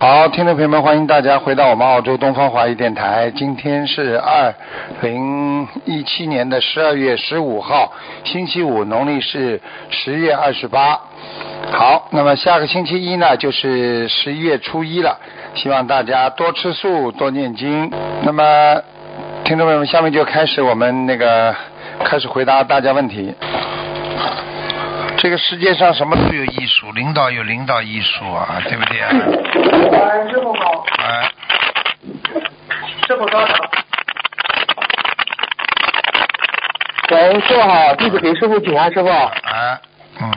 好，听众朋友们，欢迎大家回到我们澳洲东方华语电台。今天是二零一七年的十二月十五号，星期五，农历是十月二十八。好，那么下个星期一呢，就是十一月初一了。希望大家多吃素，多念经。那么，听众朋友们，下面就开始我们那个开始回答大家问题。这个世界上什么都有艺术，领导有领导艺术啊，对不对啊？哎，师傅好。哎，师傅稍等。喂，师傅好，弟子给师傅请安，师傅。哎，嗯，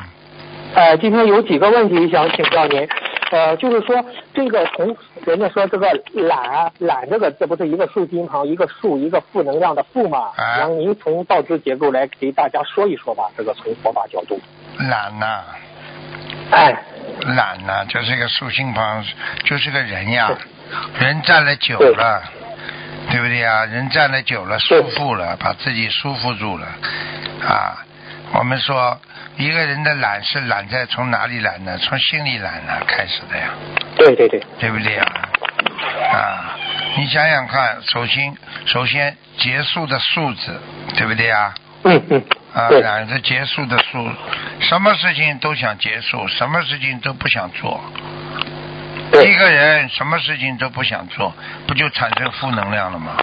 呃，今天有几个问题想请教您，呃，就是说这个从人家说这个懒懒这个字不是一个竖心旁一个竖一个负能量的负嘛？哎然后您从道之结构来给大家说一说吧，这个从佛法角度。懒呐、哎，懒呐、就是一个竖心旁，就是个人呀，人站了久了，对不对呀？人站了久了，舒服了，把自己舒服住了，啊，我们说一个人的懒是懒在从哪里懒呢？从心里懒呢开始的呀，对对对，对不对呀？啊，你想想看，首先首先结束的数字，对不对呀？嗯嗯，啊，懒是结束的数，什么事情都想结束，什么事情都不想做。一个人什么事情都不想做，不就产生负能量了吗？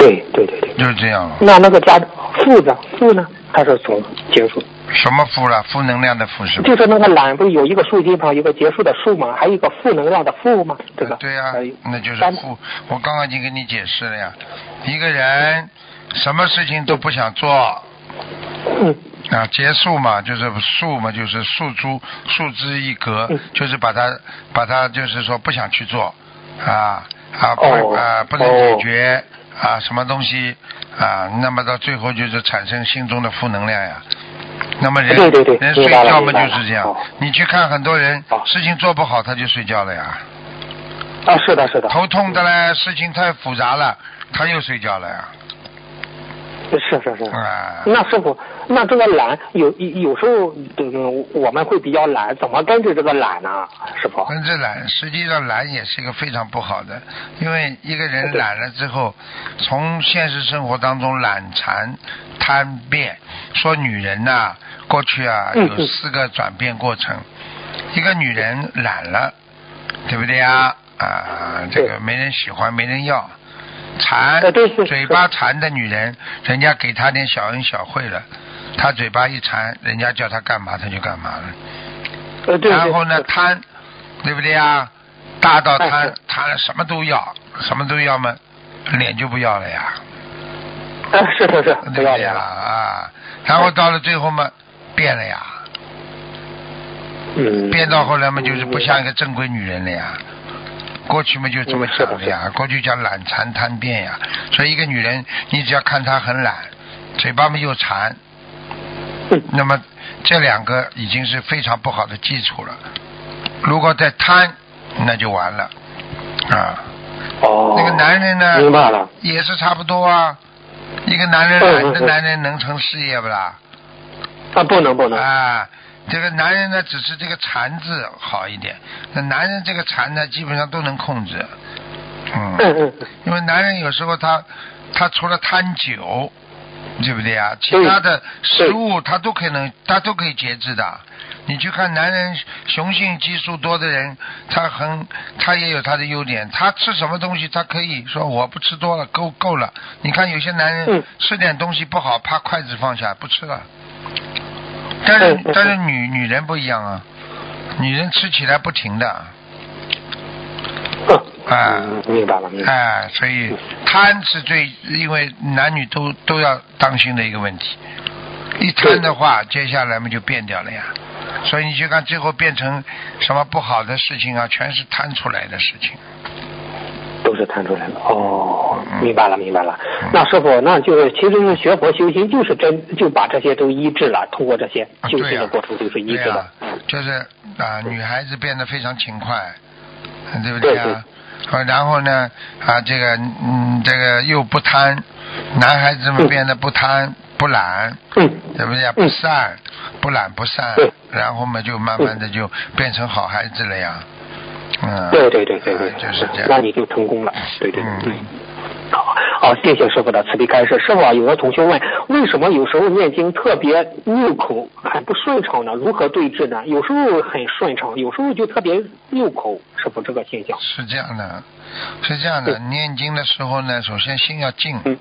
对对对对。就是这样了。那那个加负的负呢？它是从结束，什么负了？负能量的负是吧？就是那个懒不是有一个竖心旁一个结束的竖吗？还有一个负能量的负吗？这个。对呀、呃那就是单负。我刚刚已经跟你解释了呀。一个人什么事情都不想做，嗯啊，结束嘛，就是束嘛，就是束诸束之一格，嗯就是把它把它就是说不想去做，啊啊不、哦啊不能解决、啊什么东西啊，那么到最后就是产生心中的负能量呀。那么人对对对人睡觉嘛就是这样。哦，你去看很多人哦。事情做不好他就睡觉了呀，啊，是的，是的。头痛的嘞，事情太复杂了他又睡觉了呀，是是是。啊。那师傅，那这个懒有有时候，嗯，我们会比较懒，怎么根治这个懒呢？师傅？根治懒，实际上懒也是一个非常不好的，因为一个人懒了之后，从现实生活当中懒馋贪变，说女人呐、过去啊嗯有四个转变过程，一个女人懒了，对不对呀？啊，这个没人喜欢，没人要。馋嘴巴馋的女人，人家给她点小恩小惠了，她嘴巴一馋，人家叫她干嘛她就干嘛了。呃，对对。然后呢，贪，对不对呀？大到哎贪，贪了什么都要，什么都要嘛，脸就不要了呀，啊，是是是，对不对呀？啊，然后到了最后嘛，变了呀，嗯。变到后来嘛，就是不像一个正规女人了呀。过去嘛就这么讲的呀，过去叫懒馋贪变呀，所以一个女人，你只要看她很懒，嘴巴嘛又馋，嗯那么这两个已经是非常不好的基础了。如果再贪，那就完了啊。哦。那个男人呢，明白了。也是差不多啊。一个男人嗯懒的男人能成事业不啦？啊，不能不能。啊，这个男人呢，只是这个馋字好一点。那男人这个馋呢，基本上都能控制。嗯。嗯嗯嗯。因为男人有时候他他除了贪酒，对不对啊？其他的食物他都可能他都可以节制的。你去看男人雄性激素多的人，他很他也有他的优点。他吃什么东西，他可以说我不吃多了，够够了。你看有些男人嗯吃点东西不好，怕筷子放下不吃了。但是但是女女人不一样啊，女人吃起来不停的。嗯啊嗯，明白了，明白了。哎，所以贪是最，因为男女都都要当心的一个问题。一贪的话，接下来嘛就变掉了呀。所以你就看，最后变成什么不好的事情啊，全是贪出来的事情。都是弹出来了。哦，嗯明白了，明白了嗯。那师傅，那就是其实是学佛修心，就是真就把这些都医治了，通过这些修啊对呀心的过程就是医对治的呀。，就是啊，女孩子变得非常勤快，对不对啊？啊，然后呢，啊，这个嗯，这个又不贪，男孩子们嗯变得不贪不懒，嗯，对不对？不善，不懒不善，然后嘛，就慢慢的就变成好孩子了呀。嗯，对对对对对，啊就是这样。那你就成功了。对对对嗯。好，好，谢谢师傅的慈悲开示。师傅啊，有的同学问，为什么有时候念经特别拗口，很不顺畅呢？如何对治呢？有时候很顺畅，有时候就特别拗口，师傅这个现象。是这样的，是这样的。念经的时候呢，首先心要静，嗯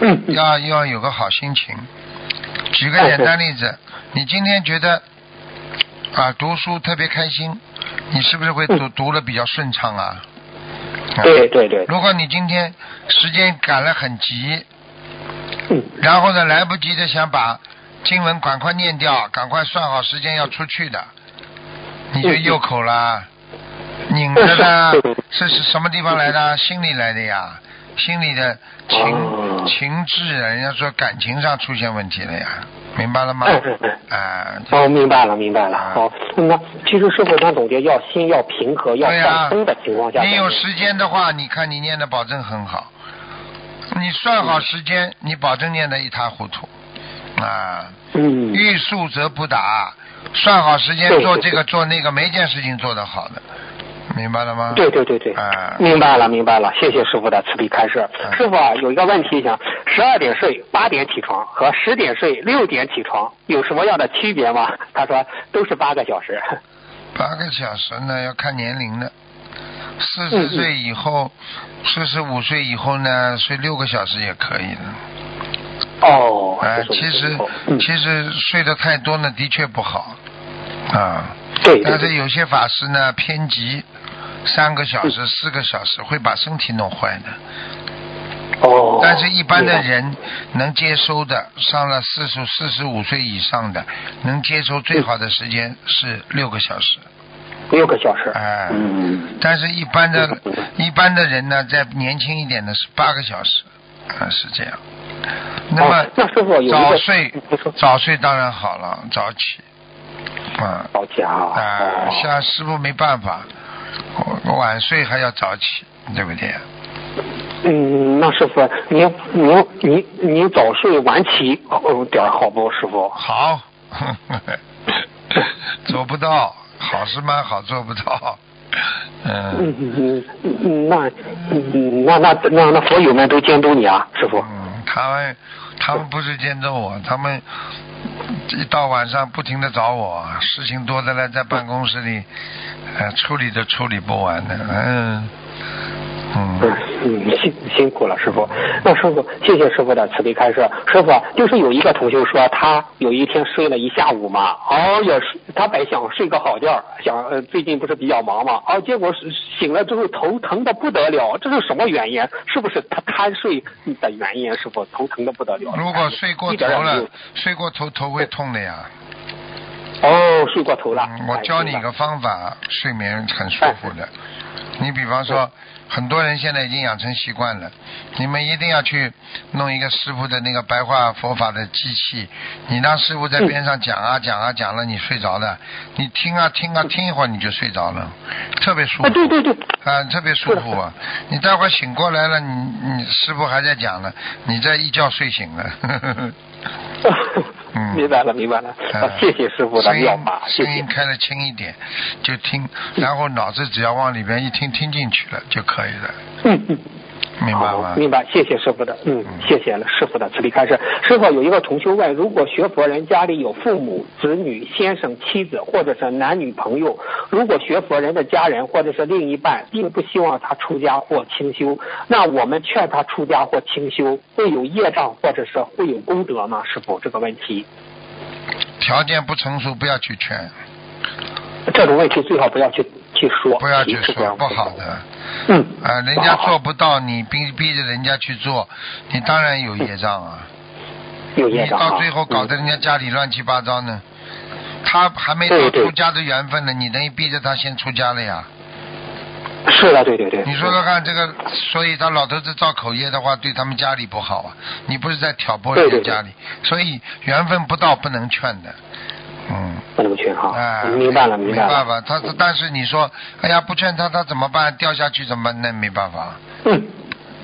嗯嗯要要有个好心情。举个简单例子，你今天觉得啊读书特别开心，你是不是会读读的比较顺畅啊？啊对对对，如果你今天时间赶得很急，嗯。然后呢来不及的想把经文赶快念掉，赶快算好时间要出去的，你就嗯右口啦，拧着的对对对是是什么地方来的？心里来的呀，心里的情哦情志，人家说感情上出现问题了呀，明白了吗？嗯嗯嗯啊，哦，明白了，明白了。啊好，那其实师傅他总结要心要平和，要放松的情况下。你有时间的话，你看你念的保证很好。你算好时间，你保证念的一塌糊涂。啊，嗯，欲速则不达，算好时间做这个做那个，没件事情做得好的，明白了吗？对对对对，啊明白了明白了，谢谢师傅的慈悲开示。嗯师傅啊，有一个问题想，十二点睡，八点起床和十点睡，六点起床有什么样的区别吗？他说都是八个小时。八个小时呢，要看年龄的。四嗯十岁以后，四十五岁以后呢，睡六个小时也可以的。哦，哎、这是其实嗯其实睡得太多呢，的确不好啊。对对对，但是有些法师呢偏急，三个小嗯时、四个小时会把身体弄坏的。哦，但是，一般的人能接收的，上了四十四十五岁以上的，能接收最好的时间是六个小时。六个小时。哎嗯，但是，一般的一般的人呢，在年轻一点的是八个小时，啊，是这样。那么哦，那师傅有早睡，早睡当然好了，早起，啊早起啊。啊，哦像师傅没办法，我晚睡还要早起，对不对？嗯，那师傅，您您您您早睡晚起哦点好不，师傅？好，做不到，好是蛮好，做不到。嗯嗯嗯嗯嗯，那嗯那那那那佛友们都监督你啊，师傅。嗯，他们他们不是监督我，他们一到晚上不停的找我，事情多的嘞，在办公室里，呃，处理都处理不完的，嗯嗯。嗯。嗯，辛辛苦了，师傅。那师傅，谢谢师傅的慈悲开示。师傅，就是有一个同学说，他有一天睡了一下午嘛，哦，也是他本想睡个好觉，想呃最近不是比较忙嘛，哦，结果醒了之后头疼的不得了，这是什么原因？是不是他贪睡的原因？师傅头疼的不得了。如果睡过头了睡过头头会痛的呀。哦，睡过头了。嗯我教你一个方法，睡眠很舒服的。你比方说，很多人现在已经养成习惯了，你们一定要去弄一个师傅的那个白话佛法的机器，你让师傅在边上讲啊讲啊讲了，你睡着了，你听啊听啊听一会儿你就睡着了，特别舒服。啊，对对对。啊，特别舒服啊！你待会儿醒过来了，你你师傅还在讲呢，你这一觉睡醒了。嗯明白了，明白了。谢谢师傅的声音妙法，谢谢声音。开的轻一点，就听，然后脑子只要往里边一听，听进去了就可以了，嗯嗯。明白吗？明白，谢谢师傅的，嗯嗯，谢谢了师傅的慈悲开示。师傅有一个同修问，如果学佛人家里有父母、子女、先生、妻子，或者是男女朋友，如果学佛人的家人或者是另一半并不希望他出家或清修，那我们劝他出家或清修，会有业障或者是会有功德吗？师傅这个问题，条件不成熟，不要去劝，这种问题最好不要去去说，不要去说，不好的。嗯，啊，人家做不到，你逼逼着人家去做，你当然有业障啊。你有业障啊到最后搞得嗯人家家里乱七八糟呢，他还没出家的缘分呢，你等于逼着他先出家了呀。是的，对对对。你说说看，这个，所以他老头子造口业的话，对他们家里不好啊。你不是在挑拨人家家里，所以缘分不到不能劝的，嗯。不能劝哈。哎，明白了，明白了。没办法，他但是你说，哎呀，不劝他，他怎么办？掉下去怎么办？那没办法。嗯。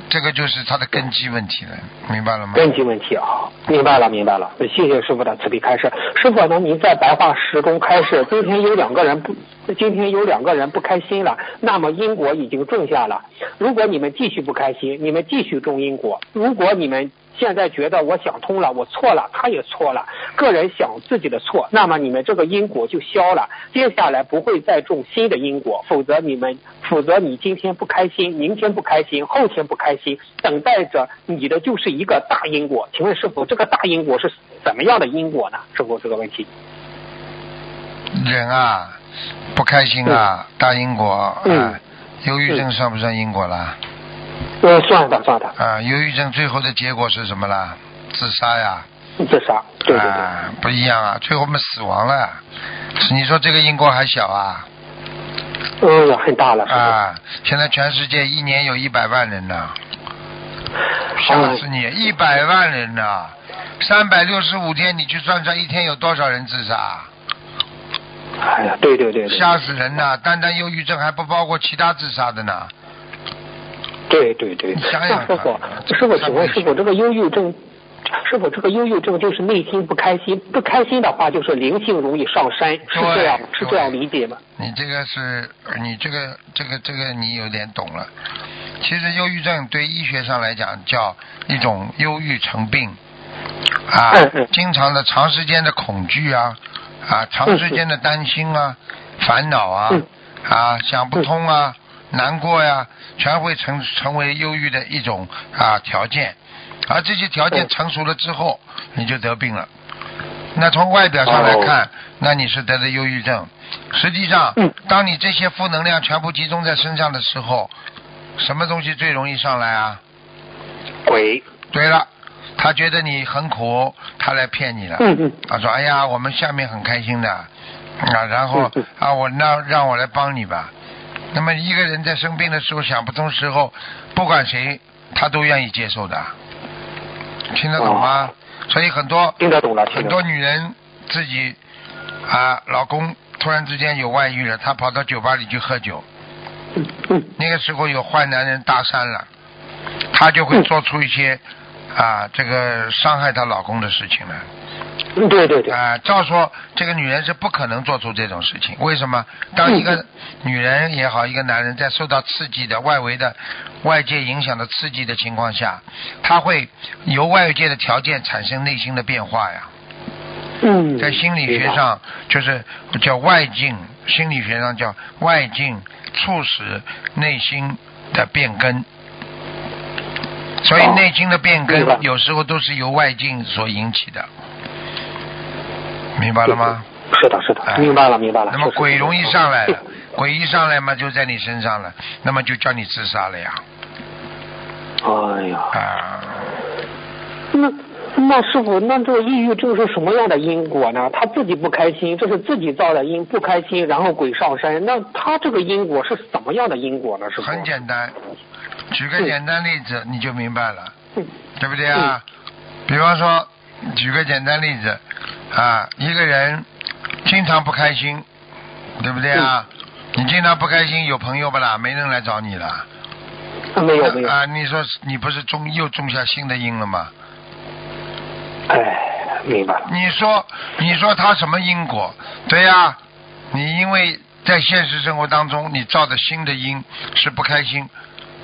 这个就是他的根基问题了，明白了吗？根基问题啊，明白了，明白了。谢谢师傅的慈悲开示。师傅呢，您在白话时中开示，今天有两个人不，今天有两个人不开心了，那么因果已经种下了。如果你们继续不开心，你们继续种因果。如果你们现在觉得我想通了，我错了，他也错了，个人想自己的错，那么你们这个因果就消了，接下来不会再种新的因果，否则你们，否则你今天不开心，明天不开心，后天不开心，等待着你的就是一个大因果。请问师傅，这个大因果是怎么样的因果呢？师傅这个问题。人啊，不开心啊，大因果，嗯，忧郁症算不算因果啦？呃，算的，算的。啊，忧郁症最后的结果是什么啦？自杀呀。自杀，对对对。啊，不一样啊，最后我们死亡了。你说这个因果还小啊？哎呀，很大了。啊，现在全世界一年有一百万人呢，吓死你！一百万人呢，三百六十五天，你去算算一天有多少人自杀？哎呀，对对对。吓死人呐！单单忧郁症还不包括其他自杀的呢。对对对，那师傅，师傅，请问师傅，这个忧郁症，师傅这个忧郁症就是内心不开心，不开心的话就是灵性容易上山，是这样，是这样理解吗？你这个是，你这个这个这个你有点懂了。其实忧郁症对医学上来讲叫一种忧郁成病，啊，经常的长时间的恐惧啊，啊，长时间的担心啊，烦恼啊，啊，想不通啊。难过呀，全会成成为忧郁的一种啊条件，而这些条件成熟了之后，你就得病了。那从外表上来看，那你是得了忧郁症。实际上，当你这些负能量全部集中在身上的时候，什么东西最容易上来啊？鬼。对了，他觉得你很苦，他来骗你了。他说：“哎呀，我们下面很开心的啊，然后啊，我那让我来帮你吧。”那么一个人在生病的时候想不通时候，不管谁他都愿意接受的，听得懂吗？所以很多听得懂了，很多女人自己啊，老公突然之间有外遇了，她跑到酒吧里去喝酒，那个时候有坏男人搭讪了，她就会做出一些啊这个伤害她老公的事情来。对对对。啊，照说这个女人是不可能做出这种事情。为什么？当一个女人也好，一个男人在受到刺激的外围的外界影响的刺激的情况下，他会由外界的条件产生内心的变化呀。嗯。在心理学上，就是叫外境，心理学上叫外境促使内心的变更。所以内心的变更有时候都是由外境所引起的。明白了吗？是的，是的，明白了，明白了。那么鬼容易上来了，鬼一上来嘛，就在你身上了，那么就叫你自杀了呀。哎呀。啊。那那师傅，那这个抑郁症是什么样的因果呢？他自己不开心，这是自己造的因，不开心，然后鬼上身。那他这个因果是怎么样的因果呢？师傅。很简单，举个简单例子你就明白了，对不对啊？比方说，举个简单例子。啊，一个人经常不开心，对不对啊？你经常不开心，有朋友不啦？没人来找你了。没有没有。啊，你说你不是种又种下新的因了吗？哎，明白了。你说你说他什么因果？对呀，你因为在现实生活当中你造的新的因是不开心，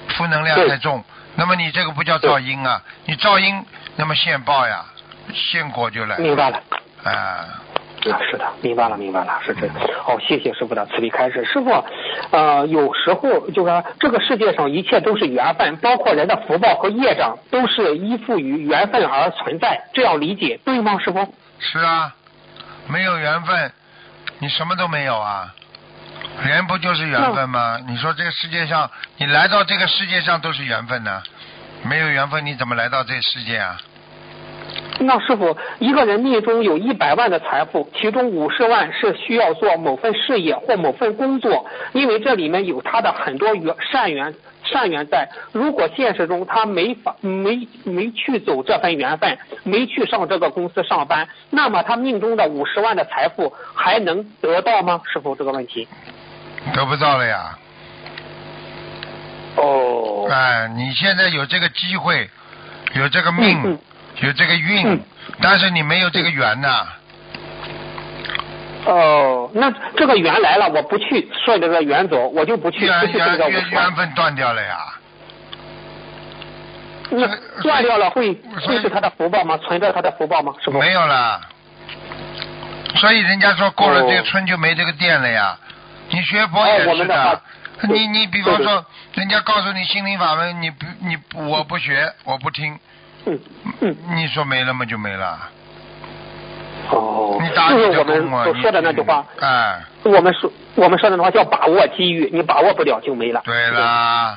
负能量太重，那么你这个不叫噪音啊？你噪音，那么现报呀，现果就来。明白了。啊，啊，是的，明白了，明白了，是这。好，谢谢师傅的慈悲开示。师傅，呃，有时候就说这个世界上一切都是缘分，包括人的福报和业障，都是依附于缘分而存在，这样理解对吗？师傅？是啊，没有缘分，你什么都没有啊。人不就是缘分吗？你说这个世界上，你来到这个世界上都是缘分呢，没有缘分你怎么来到这个世界啊？那师傅，一个人命中有一百万的财富，其中五十万是需要做某份事业或某份工作，因为这里面有他的很多缘善缘善缘在。如果现实中他没法没没去走这份缘分，没去上这个公司上班，那么他命中的五十万的财富还能得到吗？是否这个问题。得不到了呀。哦。哎，你现在有这个机会，有这个命。嗯有这个运，但是你没有这个缘呐。哦，那这个缘来了，我不去顺着这个缘走，我就不去，不去这个缘缘分断掉了呀。那断掉了会会是他的福报吗？存在他的福报吗？是不？没有了。所以人家说过了这个村就没这个店了呀。你学佛也是的。你你比方说，人家告诉你心灵法门，你不你我不学，我不听。嗯嗯，你说没了吗就没了。哦，你打就是我们所说的那句话。哎。我们说我们说的那话叫把握机遇，你把握不了就没了。对啦，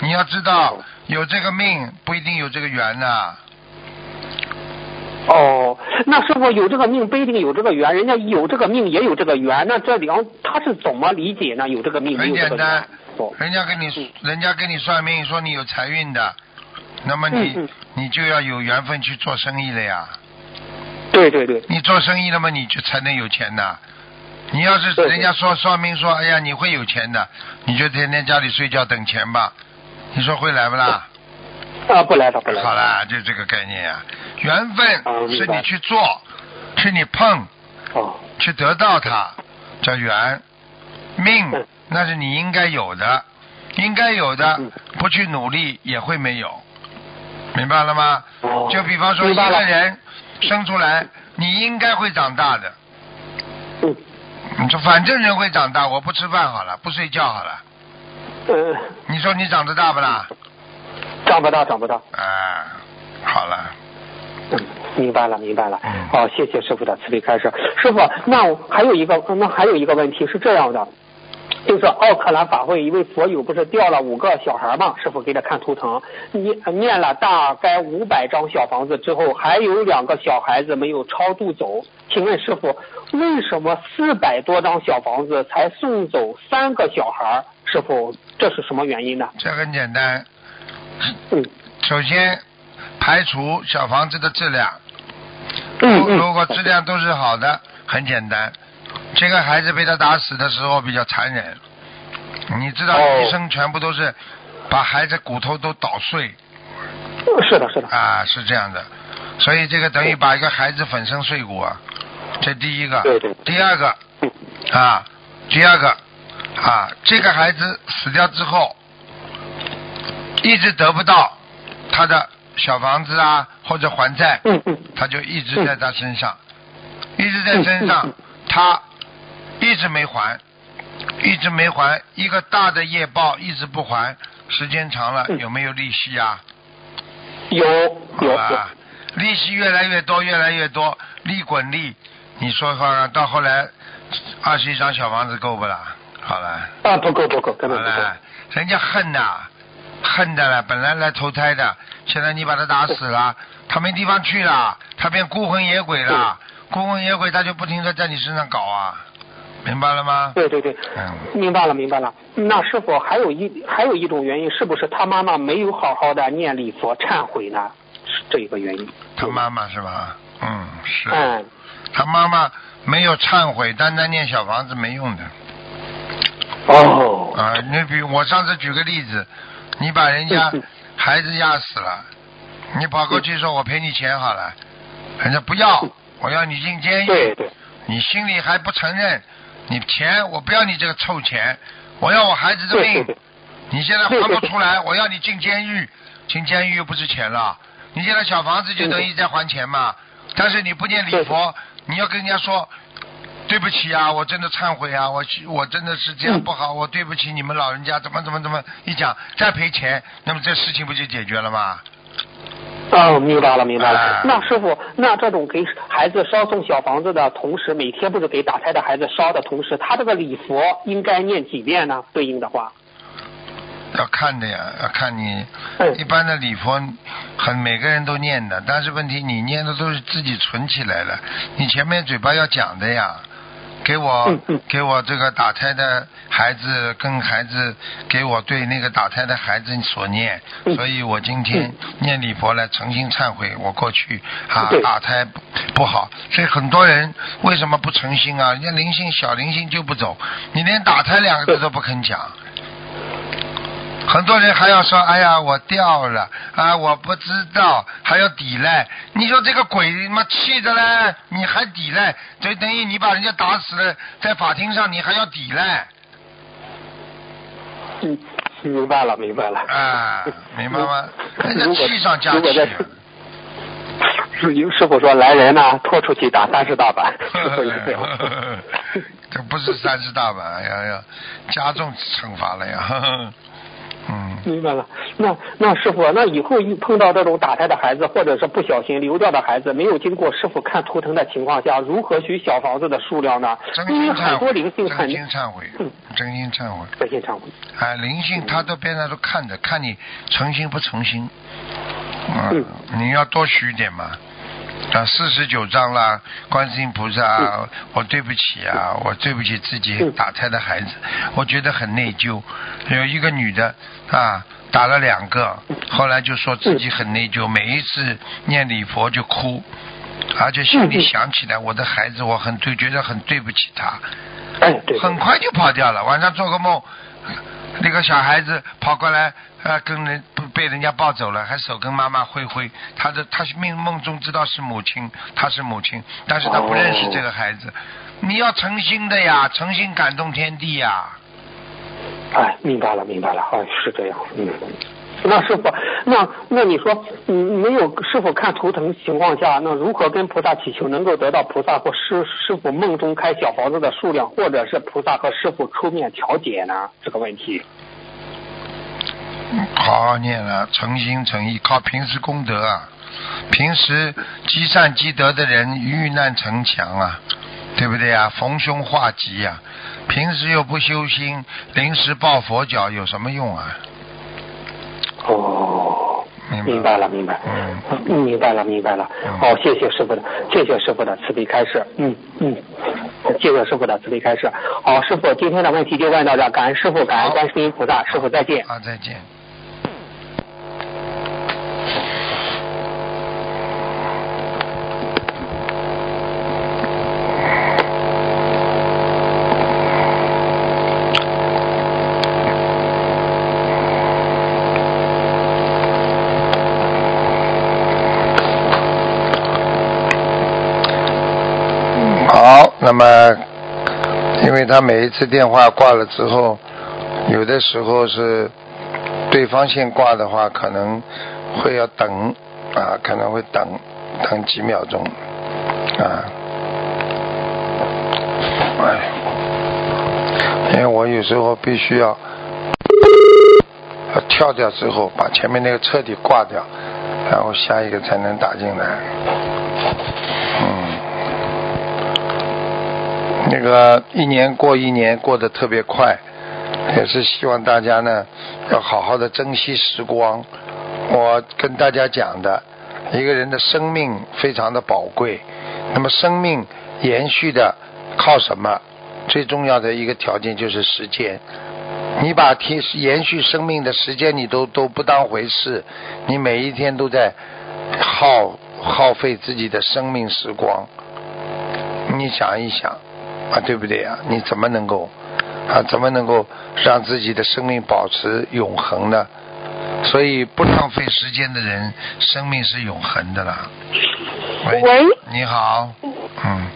你要知道有这个命不一定有这个缘呐。哦，那师傅有这个命不一定有这个缘，人家有这个命也有这个缘，那这两他是怎么理解呢？有这个命没有这个缘？很简单，人家给你人家给你算命说你有财运的。那么你你就要有缘分去做生意了呀。对对对。你做生意了嘛，你就才能有钱的。你要是人家说算命说，哎呀你会有钱的，你就天天家里睡觉等钱吧。你说会来不啦？啊，不来了不来。好了，就这个概念啊。缘分是你去做，是你碰，去得到它叫缘。命那是你应该有的，应该有的，不去努力也会没有。明白了吗？就比方说一个人生出来，你应该会长大的。嗯。你说反正人会长大，我不吃饭好了，不睡觉好了。嗯。你说你长得大不啦？长不大，长不大。啊，好了。嗯，明白了，明白了。好，谢谢师傅的慈悲开示。师傅，那还有一个，那还有一个问题是这样的。就是奥克兰法会一位佛友不是掉了五个小孩吗？师傅给他看图腾，念念了大概五百张小房子之后，还有两个小孩子没有超度走。请问师傅，为什么四百多张小房子才送走三个小孩？师傅，这是什么原因呢？这很简单。嗯。首先排除小房子的质量。嗯嗯。如果质量都是好的，很简单。这个孩子被他打死的时候比较残忍，你知道医生全部都是把孩子骨头都捣碎。是的，是的。啊，是这样的，所以这个等于把一个孩子粉身碎骨啊，这第一个。对对。第二个，啊，第二个，啊，这个孩子死掉之后，一直得不到他的小房子啊，或者还债，他就一直在他身上，一直在身上。他一直没还，一直没还，一个大的业报一直不还，时间长了有没有利息啊？有有。利息越来越多，越来越多，利滚利。你说话到后来，二十一张小房子够不啦？好了。啊，不够不够，根本不够。人家恨呐，恨的了，本来来投胎的，现在你把他打死了，他没地方去了，他变孤魂野鬼了。孤魂野鬼，他就不停的在你身上搞啊，明白了吗？对对对，嗯，明白了明白了。那是否还有一还有一种原因，是不是他妈妈没有好好的念礼佛忏悔呢？是这一个原因。他妈妈是吧？嗯，是。嗯。他妈妈没有忏悔，单单念小房子没用的。哦。啊，你比我上次举个例子，你把人家孩子压死了，你跑过去说我赔你钱好了，人家不要。我要你进监狱，对对你心里还不承认？你钱我不要你这个臭钱，我要我孩子的命。你现在还不出来，我要你进监狱，进监狱又不是钱了。你现在小房子就等于在还钱嘛？但是你不念礼佛，你要跟人家说对不起啊，我真的忏悔啊，我我真的是这样不好，我对不起你们老人家，怎么怎么怎么一讲再赔钱，那么这事情不就解决了吗？哦，明白了，明白了。那师傅，那这种给孩子烧送小房子的同时，每天不是给打胎的孩子烧的同时，他这个礼佛应该念几遍呢？对应的话，要看的呀，要看你嗯一般的礼佛，很每个人都念的，但是问题你念的都是自己存起来了，你前面嘴巴要讲的呀。给我嗯嗯。给我这个打胎的孩子跟孩子，给我对那个打胎的孩子所念，嗯。所以我今天念礼佛来诚心忏悔，我过去啊打胎不不好，所以很多人为什么不诚心啊？人家灵性小灵性就不走，你连打胎两个字都不肯讲。很多人还要说，哎呀，我掉了啊，我不知道，还要抵赖。你说这个鬼妈气的嘞，你还抵赖，就等于你把人家打死了，在法庭上你还要抵赖嗯，明白了，明白了。啊，明白吗？人家气上加气。是 师傅说来人呢，拖出去打三十大板，这不是三十大板，要要加重惩罚了呀。嗯，明白了，那那师傅，那以后一碰到这种打胎的孩子，或者是不小心流掉的孩子，没有经过师傅看图腾的情况下，如何取小房子的数量呢？真心忏悔很多灵，性很真心忏悔嗯，真心忏悔。真心忏悔。啊，灵性他都边上都看着，看你诚心不诚心。啊嗯，你要多许一点嘛。啊，四十九章啦，观世音菩萨啊，我对不起啊，我对不起自己嗯打胎的孩子，我觉得很内疚。有一个女的啊，打了两个，后来就说自己很内疚，每一次念礼佛就哭，而且心里想起来我的孩子，我很对，觉得很对不起他。很快就跑掉了。晚上做个梦，那个小孩子跑过来，呃，跟人不被人家抱走了，还手跟妈妈挥挥。他的他是梦梦中知道是母亲，他是母亲，但是他不认识这个孩子。你要诚心的呀，诚心感动天地呀。哎，明白了，明白了，哎，是这样，嗯。那师傅，那那你说，嗯，没有师傅看图腾情况下，那如何跟菩萨祈求能够得到菩萨或师师傅梦中开小房子的数量，或者是菩萨和师傅出面调解呢？这个问题。好好念了，诚心诚意，靠平时功德啊，平时积善积德的人，遇难成强啊，对不对啊？逢凶化吉呀、平时又不修心，临时抱佛脚有什么用啊？哦，明白了，明白，嗯嗯，明白了，明白了。嗯好，谢谢师傅的，谢谢师傅的慈悲开示。嗯嗯，谢谢师傅的慈悲开示。好，师傅，今天的问题就问到这，感恩师傅，感恩观世音菩萨，师傅再见。啊，再见。好，那么，因为他每一次电话挂了之后，有的时候是对方先挂的话，可能会要等啊，可能会等等几秒钟啊。哎，因为我有时候必须要跳掉之后，把前面那个彻底挂掉，然后下一个才能打进来。那个一年过一年过得特别快，也是希望大家呢要好好的珍惜时光。我跟大家讲的，一个人的生命非常的宝贵，那么生命延续的靠什么？最重要的一个条件就是时间。你把提延续生命的时间你都都不当回事，你每一天都在耗耗费自己的生命时光。你想一想。啊，对不对呀、你怎么能够啊？怎么能够让自己的生命保持永恒呢？所以不浪费时间的人，生命是永恒的啦。喂，喂你好，嗯，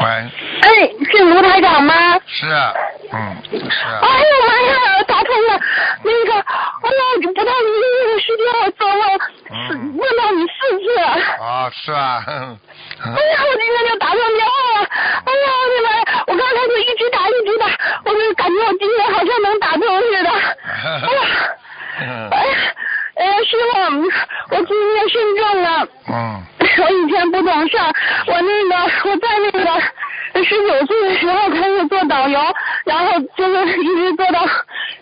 喂，哎，是卢台长吗？是啊，嗯，是啊哎，呦妈呀，打通了！那个，哎呀，不到一个月的时间，我做梦嗯是梦到你四次。啊，是啊，哎呀，我今天就打通电话了。哎呀，我的妈呀！我刚才就一直打一直打，我就感觉我今天好像能打通似的。哎呀，嗯哎呀，哎呀，师傅，我今天肾症了。嗯我以前不懂事儿，我那个我在那个十九岁的时候开始做导游，然后就是一直做到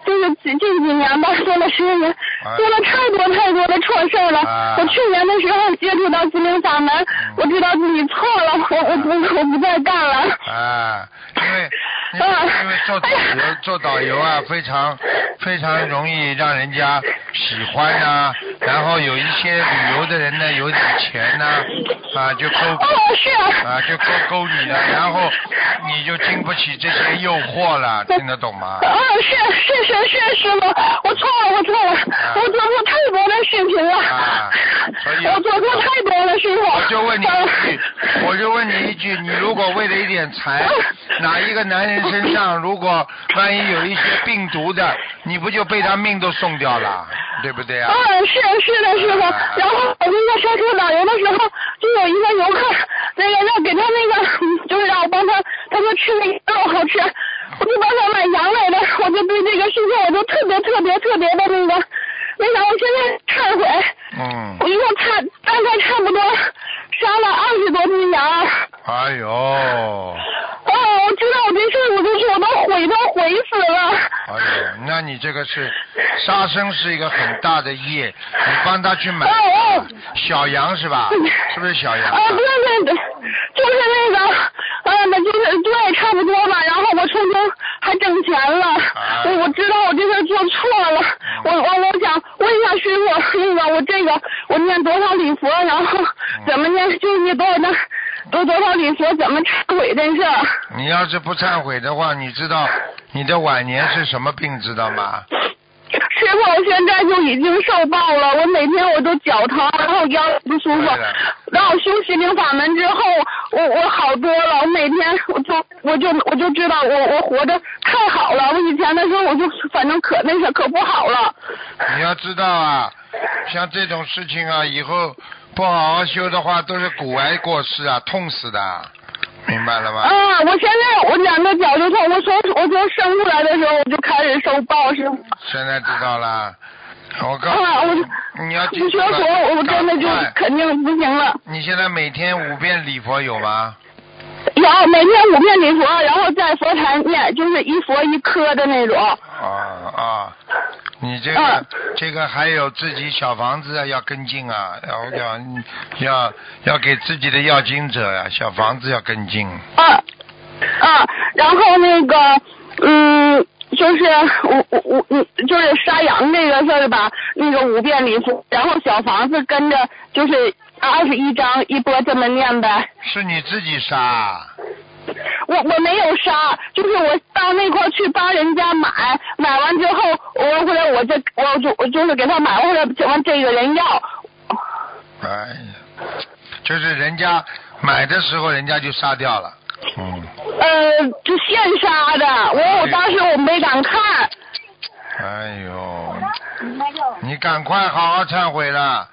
就是近近几年吧，做了十年，做了太多太多的错事儿了。啊我去年的时候接触到心灵法门，我知道自己错了，我我不我不再干了。啊，因为 因为啊因为做导游做导游啊，非常非常容易让人家喜欢呐、然后有一些旅游的人呢，有点钱呐、啊，就勾哦，是啊。啊，就勾勾你了，然后你就经不起这些诱惑了，听得懂吗？啊，是是是是师傅，我错了，我错了，我做错太多的事情了，啊所以我做错太多了，师傅。我就问你一句啊，我就问你一句，你如果为了一点财，哪一个男人身上如果万一有一些病毒的，你不就被他命都送掉了，对不对啊？嗯，是是的，师傅。然后我那个上车导游的时候，就有一个游客，那个要给他那个，嗯就是让我帮他，他说吃那个肉好吃，我就帮他买羊来的，我就对这个事情我就特别特别特别的那个，那啥，我现在忏悔，嗯我，一共差大概差不多杀了二十多只羊。哎呦，哦，我知道我这事儿，我就是我都悔都悔死了。哎呦，那你这个是杀生是一个很大的业，你帮他去买哦哦。小羊是吧？是不是小羊？啊，对对对，就是那个，啊，那就是对，差不多吧。然后我从中还挣钱了，啊我我知道我这事做错了，我我我想问一下师傅，那个我这个我念多少礼佛，然后怎么念，就是你把我那都多少礼佛，怎么忏悔这事儿？你要是不忏悔的话，你知道你的晚年是什么病知道吗？师傅，我现在就已经受报了，我每天我都脚疼，然后腰不舒服。然后修心灵法门之后，我我好多了。我每天我就我就我就知道我我活得太好了。我以前的时候我就反正可那啥可不好了。你要知道啊，像这种事情啊，以后不好好修的话，都是骨癌过世啊，痛死的，明白了吗？啊！我现在我两个脚就痛，我从我从生出来的时候我就开始受报，师傅。现在知道了。我告诉就你，你要记不学住了佛，我真的就肯定不行了。你现在每天五遍礼佛有吗？有每天五遍礼佛，然后在佛坛念，就是一佛一科的那种。啊啊，你这个、嗯这个还有自己小房子啊要跟进啊，要要要要给自己的要经者呀、小房子要跟进。啊啊，然后那个嗯，就是我我我嗯，就是杀羊这个事儿吧，那个五遍礼佛，然后小房子跟着就是二十一章一波这么念呗。是你自己杀啊，我我没有杀，就是我到那块去帮人家买，买完之后我回来我这我就我就是给他买回来，完这个人要，哎呀，就是人家买的时候人家就杀掉了，嗯，呃，就现杀的，我我当时我没敢看。哎呦，你赶快好好忏悔了。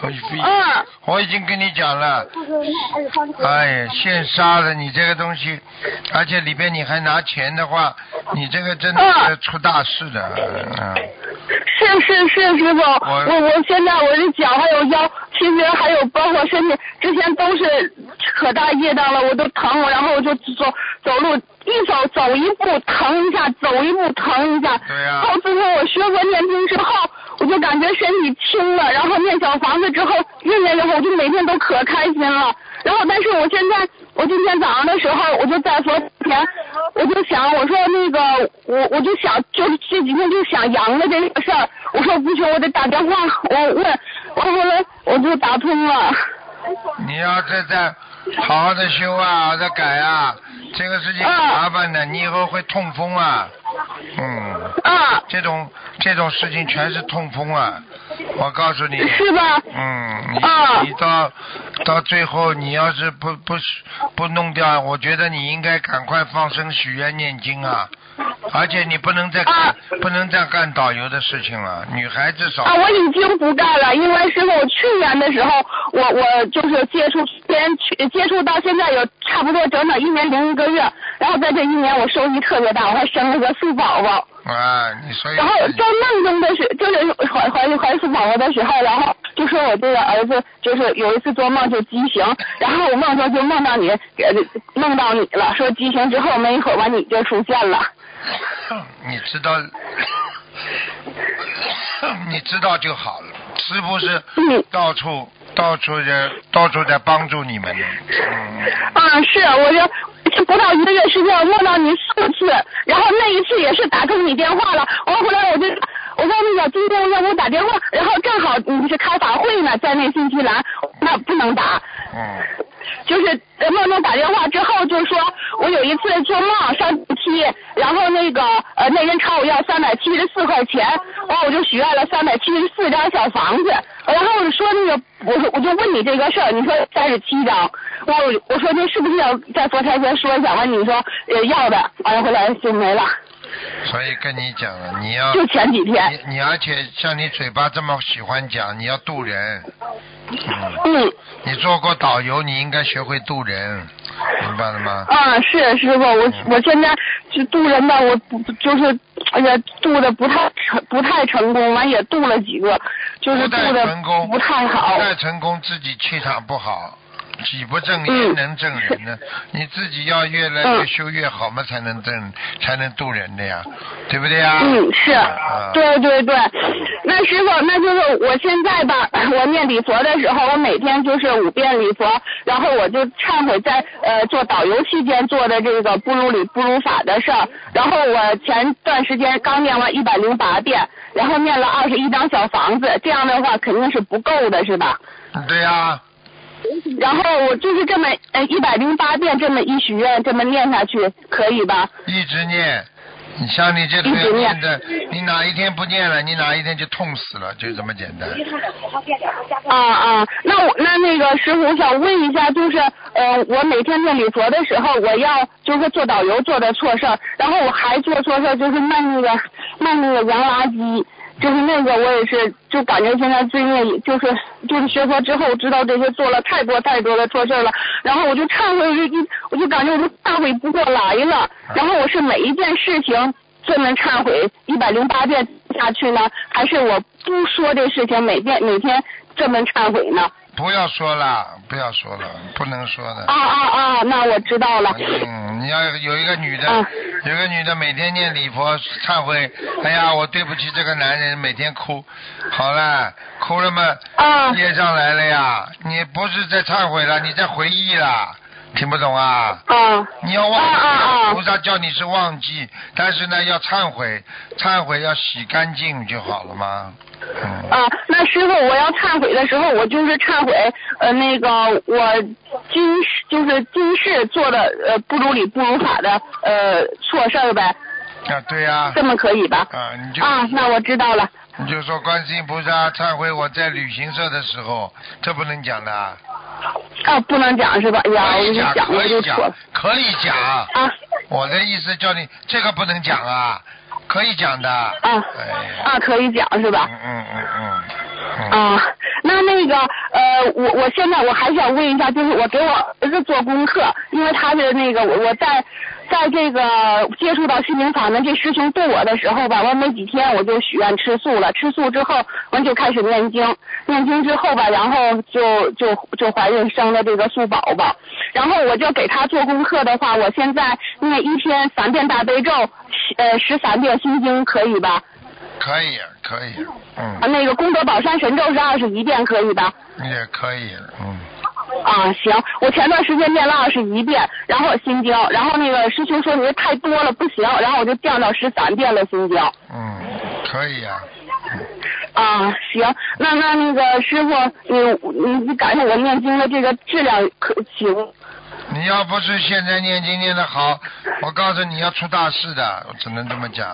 我已嗯。我已经跟你讲了，哎呀，现杀的你这个东西，而且里边你还拿钱的话，你这个真的是出大事的，嗯。是是是，师傅，我我现在我的脚还有腰，其实还有包括身体，之前都是可大业障了，我都疼，然后我就走走路一走走一步疼一下，走一步疼一下。对呀。自从我学佛念经之后，我就感觉身体轻了，然后念小房子之后，念念之后我就每天都可开心了。然后但是我现在，我今天早上的时候，我就在佛前，我就想，我说那个我我就想，就这几天就想阳的这个事儿，我说不行，我得打电话，我问，我后来我就打通了。你要是在好好的修啊，好好的改啊，这个事情很麻烦的，你以后会痛风啊，嗯，啊，这种这种事情全是痛风啊，我告诉你，是吧？嗯，你、啊。你到到最后，你要是不不不弄掉，我觉得你应该赶快放生许愿念经啊，而且你不能再不能再干导游的事情了，女孩子少。啊，我已经不干了，因为师傅，我去年的时候，我我就是接触先去接触到现在有差不多整整一年零一个月，然后在这一年我收益特别大，我还生了个素宝宝。啊，你所以然后在梦中的时，就是怀怀怀素宝宝的时候，然后就说我这个儿子就是有一次做梦就畸形，然后我梦中就梦到你，呃梦到你了，说畸形之后没一会儿完你就出现了。你知道，你知道就好了。师傅是嗯。到处到处在到处在帮助你们呢，嗯，啊，是，我就就不到一个月时间，我梦到你四次，然后那一次也是打通你电话了，我后来我就我说那个今天要给我打电话，然后正好你是开法会呢，在那新西兰，那不能打，嗯，就是呃梦中打电话之后，就说我有一次做梦上电梯，然后那个呃那人朝我要三百七十四块钱，完我就许愿了三百七十四张小房子，然后我就说那个我说我就问你这个事儿，你说三十七张，完我我说这是不是要在佛台前说一下？完你说呃要的，完了回来就没了，所以跟你讲了，你要就前几天，你你而且像你嘴巴这么喜欢讲，你要渡人，嗯，嗯。你做过导游，你应该学会渡人，明白了吗？啊，是师傅，我我现在就渡人吧，我不就是，哎呀，渡的不太成，不太成功，完也渡了几个，就是不太渡的成功，不太好。不。太成功，自己气场不好，己不正嗯焉能正人呢？你自己要越来越修越好嘛，才能正，才能渡人的呀，对不对呀？嗯，是啊，对对对。那师傅，那就是我现在吧，我念礼佛的时候，我每天就是五遍礼佛，然后我就忏悔在呃做导游期间做的这个不如理不如法的事儿。然后我前段时间刚念完一百零八遍，然后念了二十一张小房子，这样的话肯定是不够的，是吧？对呀，然后我就是这么呃一百零八遍这么一许愿，这么念下去，可以吧？一直念。你像你这个一直念念的，你哪一天不念了，你哪一天就痛死了，就这么简单。啊啊，那我那那个师傅，我想问一下，就是呃，我每天念礼佛的时候，我要就是做导游做的错事儿，然后我还做错事儿，就是卖那个卖那个洋垃圾，就是那个我也是就感觉现在最近就是就是学佛之后知道这些做了太多太多的错事了，然后我就忏悔，我就一我就感觉我都忏悔不过来了，然后我是每一件事情。这么忏悔一百零八遍下去呢，还是我不说这事情，每遍每天这么忏悔呢？不要说了，不要说了，不能说的。啊啊啊！那我知道了。嗯，你要有一个女的，啊有一个女的每天念礼佛忏悔，哎呀，我对不起这个男人，每天哭，好了，哭了嘛，啊业障来了呀，你不是在忏悔了，你在回忆了，听不懂啊？啊你要忘记，啊菩萨叫你是忘记，但是呢要忏悔，忏悔要洗干净就好了吗？嗯，啊！那师傅，我要忏悔的时候，我就是忏悔呃那个我今世就是今世做的呃不如理不如法的呃错事儿呗，啊对呀、这么可以吧？啊，你就啊，那我知道了。你就说观世音菩萨忏悔我在旅行社的时候，这不能讲的啊。啊，不能讲是吧？哎呀，我就可以讲，了可以讲可以讲。啊我的意思叫你这个不能讲啊，可以讲的。啊哎，啊，可以讲是吧？嗯嗯嗯。啊，那那个呃，我我现在我还想问一下，就是我给我儿子做功课，因为他是那个我我在在这个接触到心灵法门这师兄对我的时候吧，完没几天我就许愿吃素了，吃素之后完就开始念经，念经之后吧，然后就就就怀孕生了这个素宝宝，然后我就给他做功课的话，我现在念一天三遍大悲咒，呃十三遍心经可以吧？可以可以，啊，嗯，那个功德宝山神咒是二十一遍可以吧？也可以，嗯。啊，行，我前段时间念了二十一遍，然后心经，然后那个师兄说你这太多了不行，然后我就降到十三遍了心经。嗯，可以呀、啊，行，那那那个师傅，你你你感受我念经的这个质量可行？你要不是现在念经念得好，我告诉你要出大事的，我只能这么讲。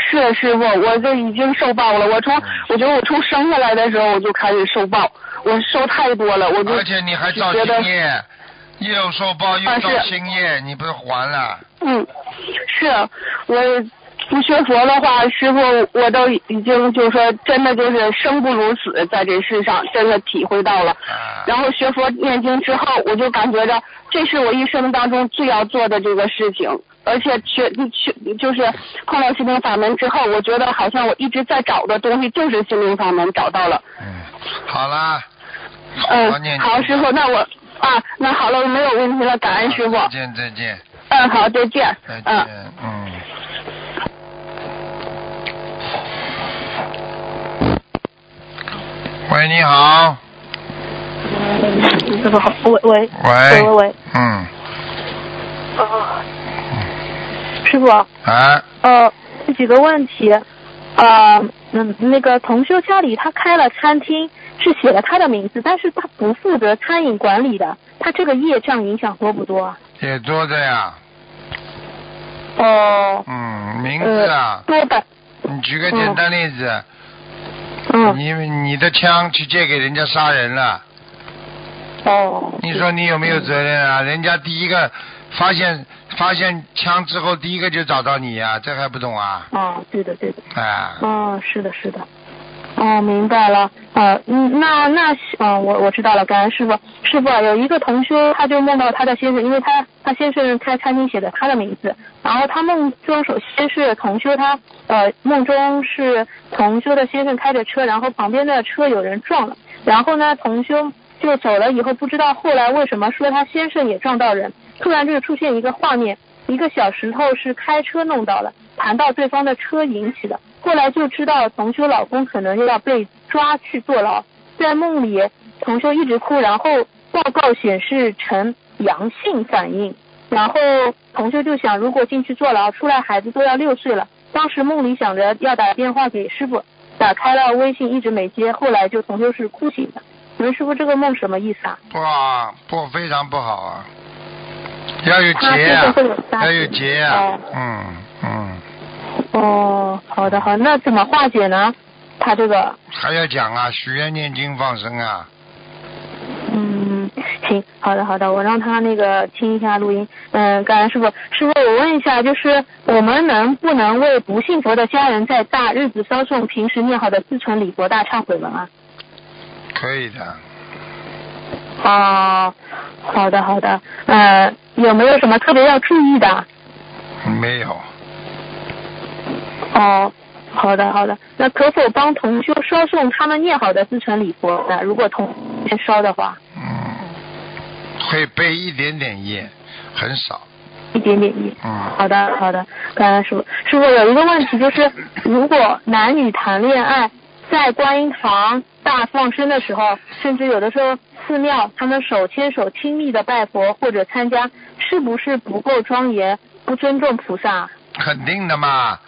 是师傅，我这已经受报了。我从我觉得我从生下来的时候我就开始受报，我受太多了，我就而且你还造就觉得新业，又受报又造啊是新业，你不是还了？嗯，是我不学佛的话，师傅我都已经就是说真的就是生不如死，在这世上真的体会到了。啊，然后学佛念经之后，我就感觉着这是我一生当中最要做的这个事情，而且学学就是碰到心灵法门之后，我觉得好像我一直在找的东西就是心灵法门，找到了。嗯，好啦，嗯，好，师傅，那我啊，那好了，我没有问题了，感恩师傅。再见再见嗯，好，再见。再嗯。见，嗯。喂，你好。师傅好，喂喂喂喂喂喂，嗯，啊，师傅，啊，呃，这几个问题，呃，嗯，那个同修家里他开了餐厅，是写了他的名字，但是他不负责餐饮管理的，他这个业障影响多不多啊？也多的呀。哦、嗯，名字啊，多的，你举个简单例子，嗯，你你的枪去借给人家杀人了，哦，你说你有没有责任啊？人家第一个发现发现枪之后，第一个就找到你呀、这还不懂啊？哦，对的对的，啊，哦，是的，是的。哦，明白了。呃，嗯，那那，嗯、我我知道了，感恩师傅。师傅啊，有一个同修，他就梦到他的先生，因为他他先生开餐厅写的他的名字，然后他梦中首先是同修他呃梦中是同修的先生开着车，然后旁边的车有人撞了，然后呢同修就走了以后，不知道后来为什么说他先生也撞到人，突然就出现一个画面，一个小石头是开车弄到了，弹到对方的车引起的。后来就知道同修老公可能又要被抓去坐牢，在梦里同修一直哭，然后报告显示呈阳性反应，然后同修就想，如果进去坐牢，出来孩子都要六岁了。当时梦里想着要打电话给师傅，打开了微信一直没接，后来就同修是哭醒的。请问师傅这个梦什么意思啊？不啊，不非常不好啊，要有他结啊要有气结啊哦，嗯嗯，哦，好的好，那怎么化解呢？他这个还要讲啊，许愿念经放生啊，嗯，行，好的好的，我让他那个听一下录音。嗯，感恩师傅，师傅，我问一下，就是我们能不能为不信佛的家人在大日子烧送平时念好的自存礼佛大忏悔文啊？可以的，哦，好的好的，呃，有没有什么特别要注意的？没有，哦，好的好的，那可否帮同修烧送他们念好的自存礼佛呢？如果同先烧的话，嗯，会背一点点业，很少，一点点意。嗯，好的，好的，感恩师傅。师傅有一个问题就是，如果男女谈恋爱，在观音堂大放生的时候，甚至有的时候寺庙他们手牵手亲密的拜佛或者参加，是不是不够庄严，不尊重菩萨？肯定的嘛，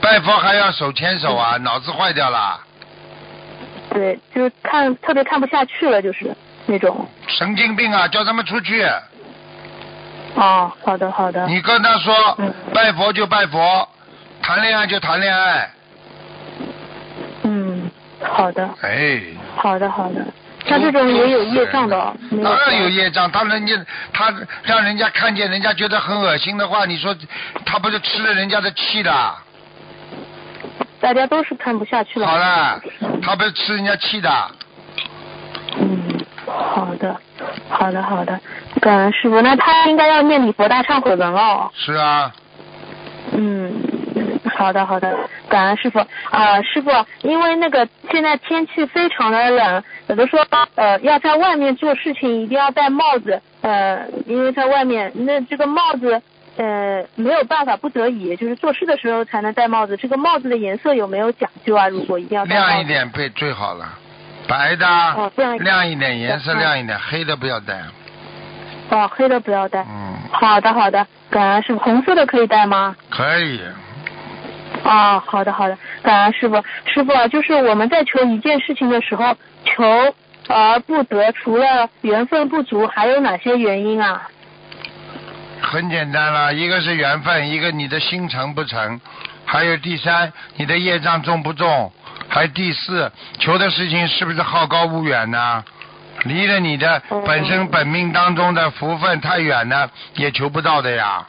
拜佛还要手牵手啊，脑子坏掉了，对，就是看特别看不下去了，就是那种。神经病啊，叫他们出去，哦，好的，好的。你跟他说嗯，拜佛就拜佛，谈恋爱就谈恋爱，嗯，好的，哎。好的，好的。像这种也有业障的当然有有。业障，他人家他让人家看见，人家觉得很恶心的话，你说他不是吃了人家的气的？大家都是看不下去了。好了，他不是吃人家气的？嗯，好的，好的，好的，感恩师傅。那他应该要念礼佛大忏悔文哦。是啊，嗯，好的，好的，感恩师傅。啊、师傅，因为那个现在天气非常的冷，有的说呃要在外面做事情一定要戴帽子，呃，因为在外面那这个帽子。呃，没有办法，不得已，就是做事的时候才能戴帽子。这个帽子的颜色有没有讲究啊？如果一定要戴，亮一点最最好了，白的、亮一点，颜色嗯亮一点，黑的不要戴。哦，黑的不要戴。嗯，好的，好的，感恩师傅。红色的可以戴吗？可以。啊、好的，好的，感恩师傅。师傅啊，就是我们在求一件事情的时候，求而不得，除了缘分不足，还有哪些原因啊？很简单了，一个是缘分，一个你的心诚不诚，还有第三，你的业障重不重，还有第四，求的事情是不是好高骛远呢？离了你的哦本身本命当中的福分太远呢，也求不到的呀。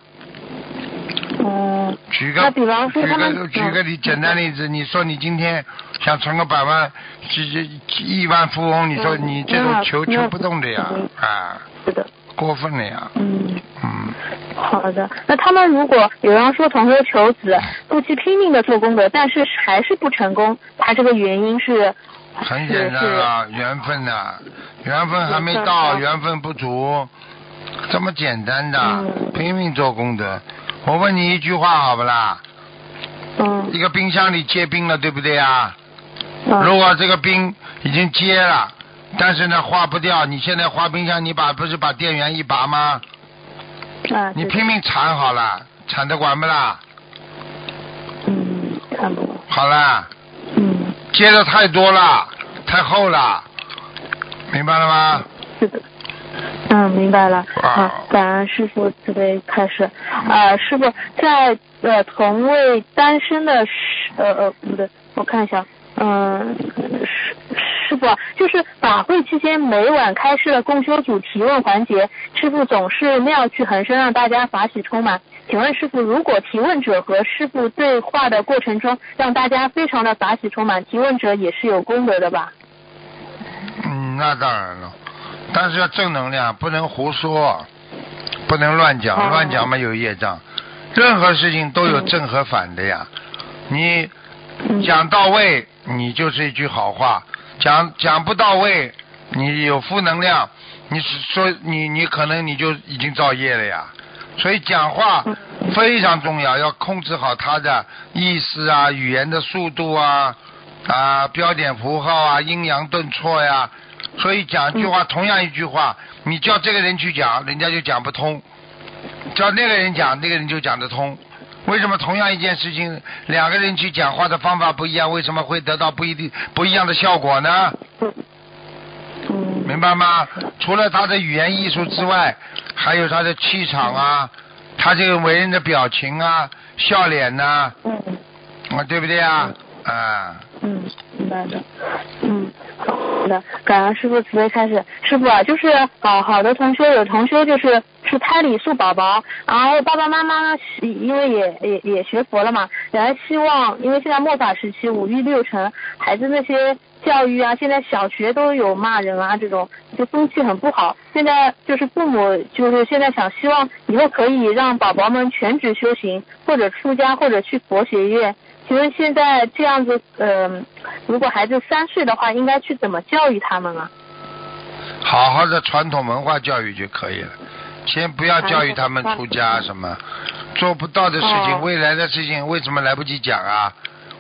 嗯，举个那比方说举他们个举个例简单例子，你说你今天想存个百万、几几几亿万富翁，你说嗯你这种求求不动的呀嗯，啊，是的，过分了呀，嗯，嗯。好的。那他们如果有人说同学求子，不惜拼命的做功德，但是还是不成功，他这个原因是很简单啊，缘分呐、缘分还没到，缘分不足，这么简单的，嗯。拼命做功德。我问你一句话好不啦？嗯一个冰箱里结冰了，对不对啊？嗯如果这个冰已经结了，但是呢化不掉，你现在化冰箱，你把不是把电源一拔吗？啊，你拼命铲好了，铲得管不啦？嗯，看不懂。好啦，嗯，结的太多了，太厚了，明白了吗？是的。嗯，明白了。好啊，感恩师傅慈悲开示。啊，师傅在呃同为单身的师呃呃不对，我看一下，嗯、师师傅啊就是法会期间每晚开示的共修组提问环节，师傅总是妙趣横生，让大家法喜充满。请问师傅，如果提问者和师傅对话的过程中，让大家非常的法喜充满，提问者也是有功德的吧？嗯，那当然了，但是要正能量，不能胡说，不能乱讲，哦乱讲嘛有业障。任何事情都有正和反的呀，你嗯讲到位，你就是一句好话；讲讲不到位，你有负能量，你是说你你可能你就已经造业了呀。所以讲话非常重要，要控制好他的意思啊、语言的速度啊、啊标点符号啊、阴阳顿挫呀。所以讲一句话，同样一句话，你叫这个人去讲，人家就讲不通；叫那个人讲，那个人就讲得通。为什么同样一件事情，两个人去讲话的方法不一样，为什么会得到不一定不一样的效果呢？嗯，明白吗？除了他的语言艺术之外，还有他的气场啊，他这个为人的表情啊，笑脸呐、嗯啊，对不对啊？啊，嗯，明白的。嗯，好的，感恩师傅慈悲开始。师傅啊，就是好好的同学有同学就是是胎里素宝宝，然后爸爸妈妈呢，因为也也也学佛了嘛，然后希望因为现在末法时期五欲六尘，孩子那些教育啊，现在小学都有骂人啊，这种就风气很不好。现在就是父母就是现在想希望以后可以让宝宝们全职修行，或者出家，或者去佛学院。请问现在这样子，呃，如果孩子三岁的话，应该去怎么教育他们啊？好好的传统文化教育就可以了，先不要教育他们出家什么，做不到的事情，哦未来的事情为什么来不及讲啊？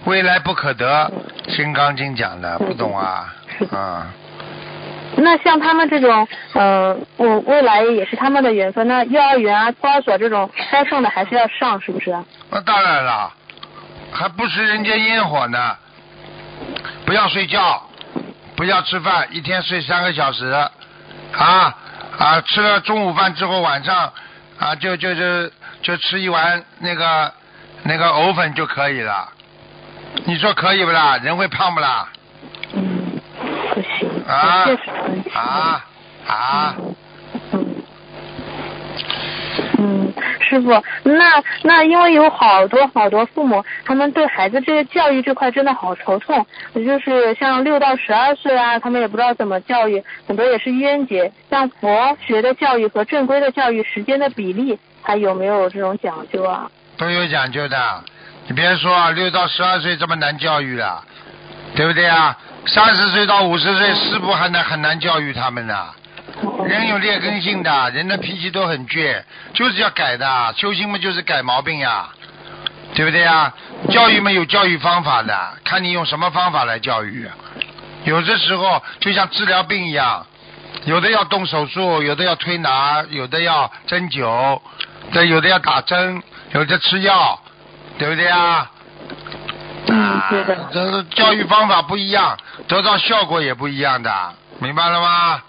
未来不可得，《金刚经》讲的，不懂啊？啊、那像他们这种，呃，我未来也是他们的缘分。那幼儿园啊、托儿所这种该上的还是要上，是不是啊？那当然了，还不食人间烟火呢。不要睡觉，不要吃饭，一天睡三个小时，啊啊，吃了中午饭之后，晚上啊就就就就吃一碗那个那个藕粉就可以了。你说可以不啦？人会胖不啦？嗯，不行，啊。啊啊！嗯。嗯，师傅，那那因为有好多好多父母，他们对孩子这个教育这块真的好头痛。就是像六到十二岁啊，他们也不知道怎么教育，很多也是冤结。像佛学的教育和正规的教育时间的比例，还有没有这种讲究啊？都有讲究的。你别说啊，六到十二岁这么难教育了，对不对啊？三十岁到五十岁，是不还难很难教育他们呢？人有劣根性的，人的脾气都很倔，就是要改的。修行嘛，就是改毛病呀，对不对呀？教育嘛有教育方法的，看你用什么方法来教育。有的时候就像治疗病一样，有的要动手术，有的要推拿，有的要针灸，对，有的要打针，有的吃药，对不对啊？嗯，对的。这是教育方法不一样，得到效果也不一样的，明白了吗？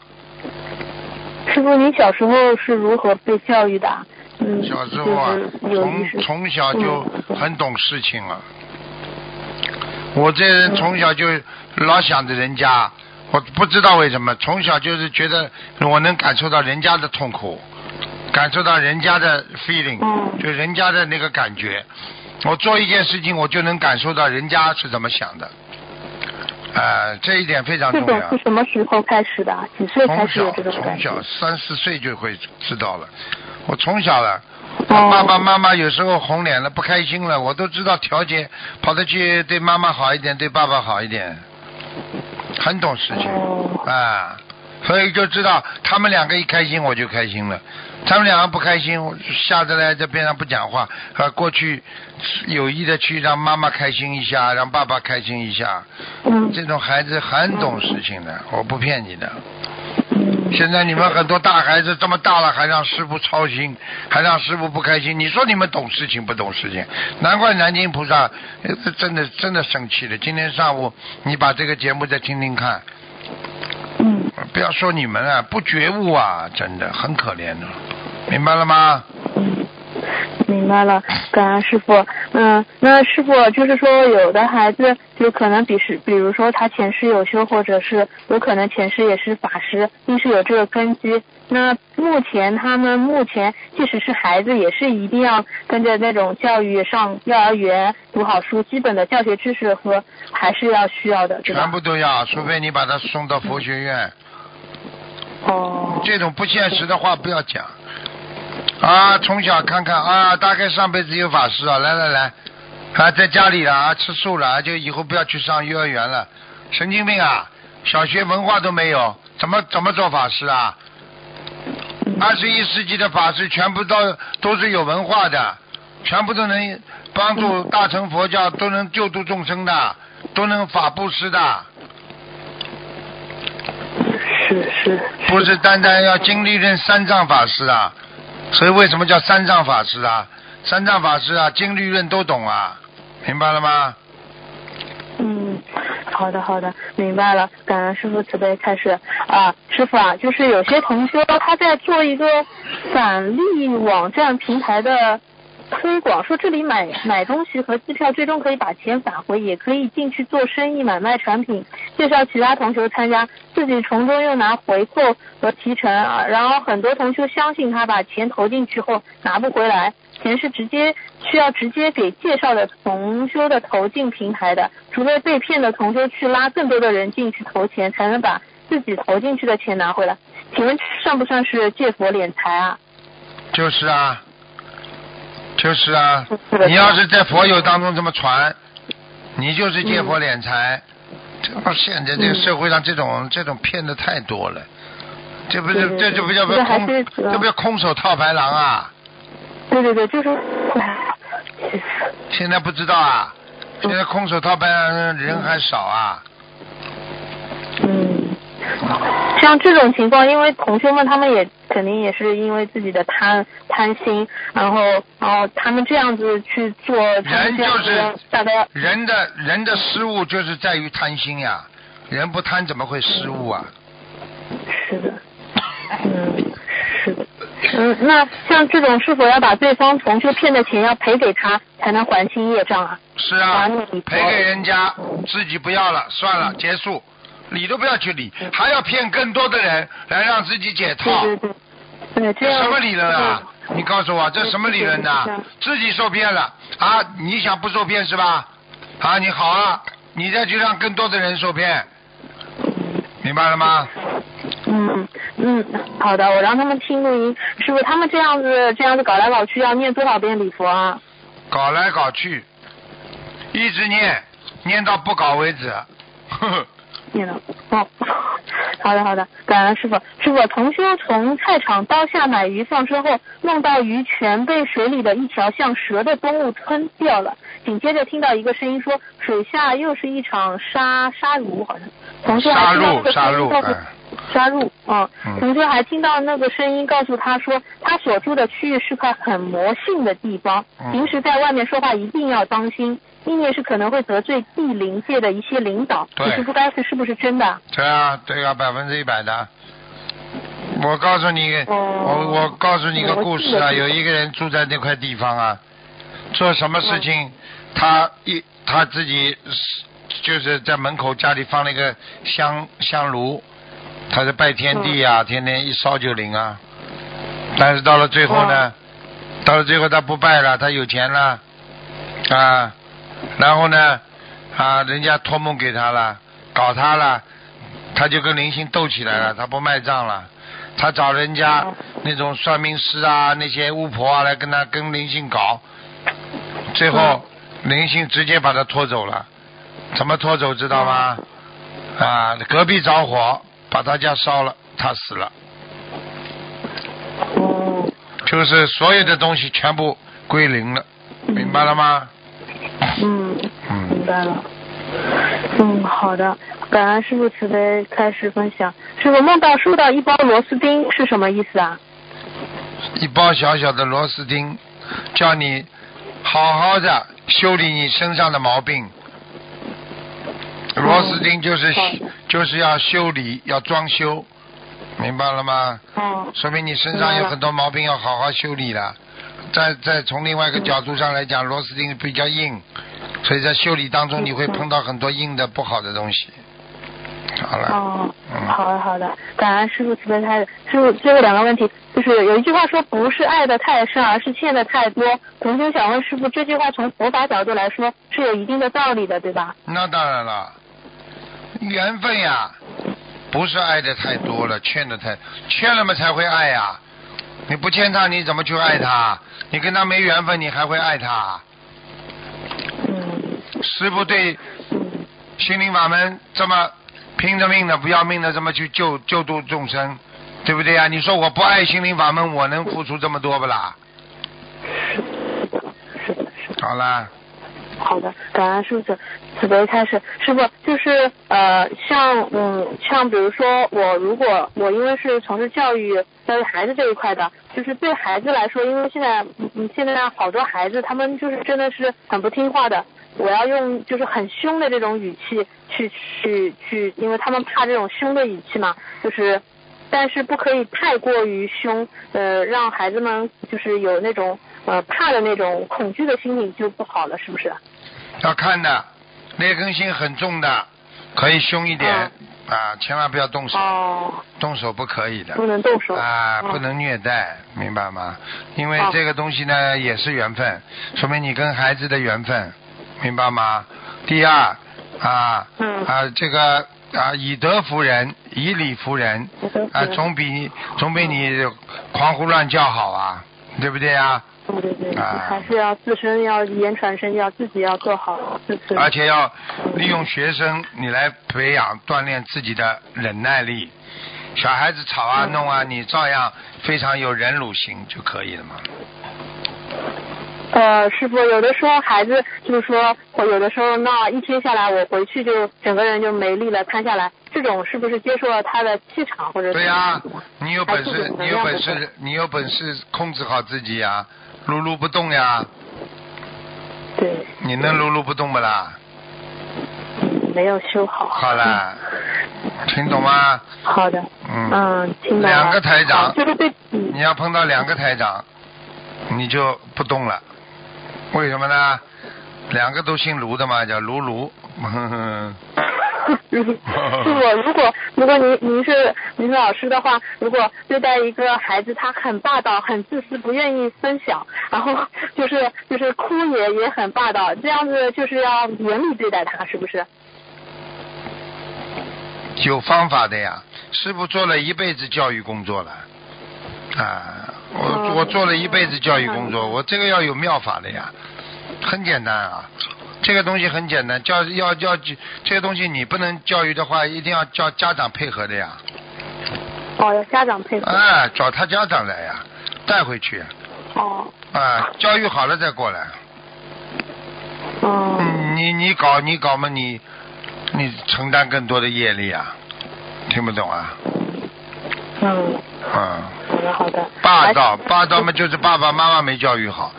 师傅，你小时候是如何被教育的？嗯，小时候啊，从从小就嗯很懂事情了。我这人从小就老想着人家，我不知道为什么，从小就是觉得我能感受到人家的痛苦，感受到人家的 feeling，、嗯就人家的那个感觉。我做一件事情，我就能感受到人家是怎么想的，呃，这一点非常重要这种是。什么时候开始的？几岁开始有这种感觉从小？三四岁就会知道了。我从小了，哦爸爸妈妈有时候红脸了、不开心了，我都知道调节，跑得去对妈妈好一点，对爸爸好一点，很懂事情哦啊。所以就知道他们两个一开心我就开心了，他们两个不开心，我就下得来在边上不讲话，啊，过去有意的去让妈妈开心一下，让爸爸开心一下，嗯这种孩子很懂事情的，我不骗你的。嗯现在你们很多大孩子这么大了，还让师傅操心，还让师傅不开心。你说你们懂事情不懂事情？难怪南京菩萨呃真的真的生气了。今天上午你把这个节目再听听看，嗯。不要说你们啊，不觉悟啊，真的很可怜的，明白了吗？嗯，明白了，感恩师傅。嗯，那师傅就是说，有的孩子就可能比是，比如说他前世有修，或者是有可能前世也是法师，定是有这个根基。那目前他们目前即使是孩子，也是一定要跟着那种教育上幼儿园读好书，基本的教学知识和还是要需要的，全部都要，除非你把他送到佛学院。哦，这种不现实的话不要讲。啊，从小看看啊，大概上辈子有法师啊，来来来，啊，在家里了啊，吃素了啊，就以后不要去上幼儿园了，神经病啊！小学文化都没有，怎么怎么做法师啊？二十一世纪的法师全部都都是有文化的，全部都能帮助大乘佛教，都能救度众生的，都能法布施的。是是，不是单单要经历任三藏法师啊，所以为什么叫三藏法师啊？三藏法师啊，经律论都懂啊，明白了吗？嗯，好的好的，明白了。感恩师傅慈悲开始啊，师傅啊，就是有些同学他在做一个返利网站平台的推广，说这里买买东西和机票最终可以把钱返回，也可以进去做生意买卖产品，介绍其他同学参加，自己从中又拿回扣和提成啊。然后很多同学相信他把钱投进去后拿不回来。钱是直接需要直接给介绍的同修的投进平台的，除非被骗的同修去拉更多的人进去投钱，才能把自己投进去的钱拿回来。请问算不算是借佛敛财啊？就是啊，就是啊，你要是在佛友当中这么传，你就是借佛敛财。这不现在这个社会上这种这种骗的太多了，这不是这就不叫不这还空这不叫空手套白狼啊？对对对，就是，现在不知道啊，现在空手套白狼人还少啊。嗯，像这种情况，因为同学们他们也肯定也是因为自己的贪贪心，然后然后他们这样子去做，人就是大概人的人的失误就是在于贪心呀，人不贪怎么会失误啊？是的，嗯，是的，嗯，那像这种是否要把对方同学骗的钱要赔给他，才能还清业障啊？是啊，赔给人家，自己不要了，算了，结束，理都不要去理，还要骗更多的人来让自己解套，对对对，这什么理论啊？你告诉我，这什么理论呢、自己受骗了啊？你想不受骗是吧？啊，你好啊，你再去让更多的人受骗，明白了吗？嗯嗯，好的，我让他们听录音。师傅，他们这样子这样子搞来搞去，要念多少遍礼佛啊？搞来搞去，一直念，念到不搞为止。呵呵，念了。哦，好的好的，感恩师傅。师傅，同修从菜场刀下买鱼放生后，梦到鱼全被水里的一条像蛇的动物吞掉了。紧接着听到一个声音说，水下又是一场杀杀戮，好像。同修还听到这个杀声音告诉戮杀戮哎杀戮啊嗯！同学还听到那个声音告诉他说，他所住的区域是块很魔性的地方，嗯平时在外面说话一定要当心，意念是可能会得罪地灵界的一些领导。对你师傅该是是不是真的？对啊，对啊，百分之一百的。我告诉你，哦我我告诉你个故事啊，有一个人住在那块地方啊，做什么事情，他一他自己就是在门口家里放了一个香香炉，他是拜天地啊，天天一烧就灵啊。但是到了最后呢，到了最后他不拜了，他有钱了啊，然后呢啊，人家托梦给他了，搞他了，他就跟灵性斗起来了，他不卖账了，他找人家那种算命师啊，那些巫婆啊来跟他跟灵性搞，最后灵性直接把他拖走了，怎么拖走知道吗？啊，隔壁着火，把他家烧了，他死了，哦，就是所有的东西全部归零了，明白了吗？嗯，明嗯，白了。嗯，好的，感恩师傅慈悲开始分享。师傅梦到收到一包螺丝钉是什么意思啊？一包小小的螺丝钉，叫你好好的修理你身上的毛病。螺丝钉就是好就是要修理，要装修，明白了吗？哦，说明你身上有很多毛病要好好修理了。再再从另外一个角度上来讲，螺丝钉比较硬，所以在修理当中你会碰到很多硬的不好的东西。好了，哦，嗯好的好的，感恩师傅慈悲开始。师傅最后两个问题，就是有一句话说不是爱的太深，而是欠的太多。同学想问师傅，这句话从佛法角度来说是有一定的道理的，对吧？那当然了，缘分呀，不是爱的太多了，欠的太欠了嘛才会爱呀。你不欠他，你怎么去爱他？你跟他没缘分，你还会爱他？嗯师傅对嗯心灵法门这么拼着命的、不要命的这么去救救度众生，对不对呀？你说我不爱心灵法门，我能付出这么多不啦？是的是的。好啦，好的，感恩师傅慈悲开始。师傅就是呃，像嗯，像比如说我如果我因为是从事教育教育孩子这一块的，就是对孩子来说，因为现在嗯嗯现在好多孩子他们就是真的是很不听话的，我要用就是很凶的这种语气去去去，因为他们怕这种凶的语气嘛，就是。但是不可以太过于凶，呃，让孩子们就是有那种呃怕的那种恐惧的心理就不好了，是不是？要看的，劣根性很重的，可以凶一点、啊，千万不要动手，哦，动手不可以的。不能动手啊，哦不能虐待，明白吗？因为哦这个东西呢也是缘分，说明你跟孩子的缘分，明白吗？第二啊嗯啊这个啊以德服人，以理服人啊，总比总比你狂呼乱叫好啊，对不对啊？对对对，啊还是要自身要言传身教，自己要做好自身。而且要利用学生你来培养锻炼自己的忍耐力。小孩子吵啊嗯弄啊，你照样非常有忍辱心就可以了嘛。呃，师傅，有的时候孩子就是说，我有的时候闹一天下来，我回去就整个人就没力了，瘫下来，这种是不是接受了他的气场或者？对呀、你有本事，你有本事，你有本事控制好自己呀，撸撸不动呀，对，你能撸撸不动不啦？嗯，没有修好。好了，听懂吗？好的，嗯，嗯，听懂了。两个台长你要碰到两个台长，你就不动了，为什么呢？两个都姓卢的嘛，叫卢卢。哼哼师傅，如果如果您您是您是老师的话，如果对待一个孩子他很霸道、很自私、不愿意分享，然后就是就是哭也也很霸道，这样子就是要严厉对待他，是不是？有方法的呀，师傅做了一辈子教育工作了，啊，我哦我做了一辈子教育工作，我这个要有妙法的呀，很简单啊，这个东西很简单，教要要这个东西你不能教育的话，一定要叫家长配合的呀，哦，要家长配合。哎，找他家长来呀，带回去，哦，啊，教育好了再过来，哦，嗯，你你搞你搞嘛你，你承担更多的业力啊，听不懂啊，嗯，嗯。好的好的。霸道，霸道嘛就是爸爸妈妈没教育好，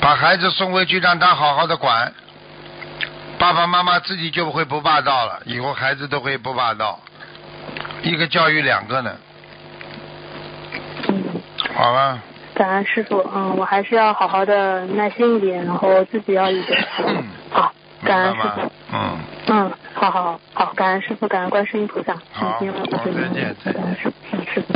把孩子送回去让他好好的管，爸爸妈妈自己就会不霸道了，以后孩子都会不霸道，一个教育两个呢，嗯。好吧，感恩师傅，嗯，我还是要好好的耐心一点，然后自己要一点。好，感恩师傅。？嗯，嗯，好好好，感恩师傅，感恩观世音菩萨。好再见再见师傅，嗯，师傅。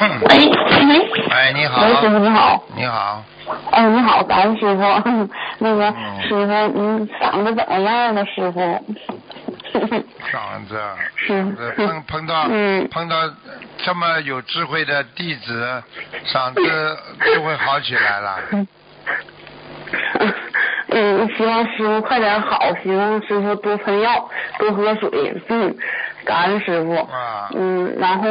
喂喂，哎，你好，喂，师傅你好，你好，哎，你好，感恩师傅，那个嗯师傅，您嗓子怎么样了？师傅？嗓子，是碰碰到嗯碰到这么有智慧的弟子，嗓子就会好起来了。嗯，希望师傅快点好，希望师傅多喷药，多喝水。嗯，感恩师傅。啊嗯，然后，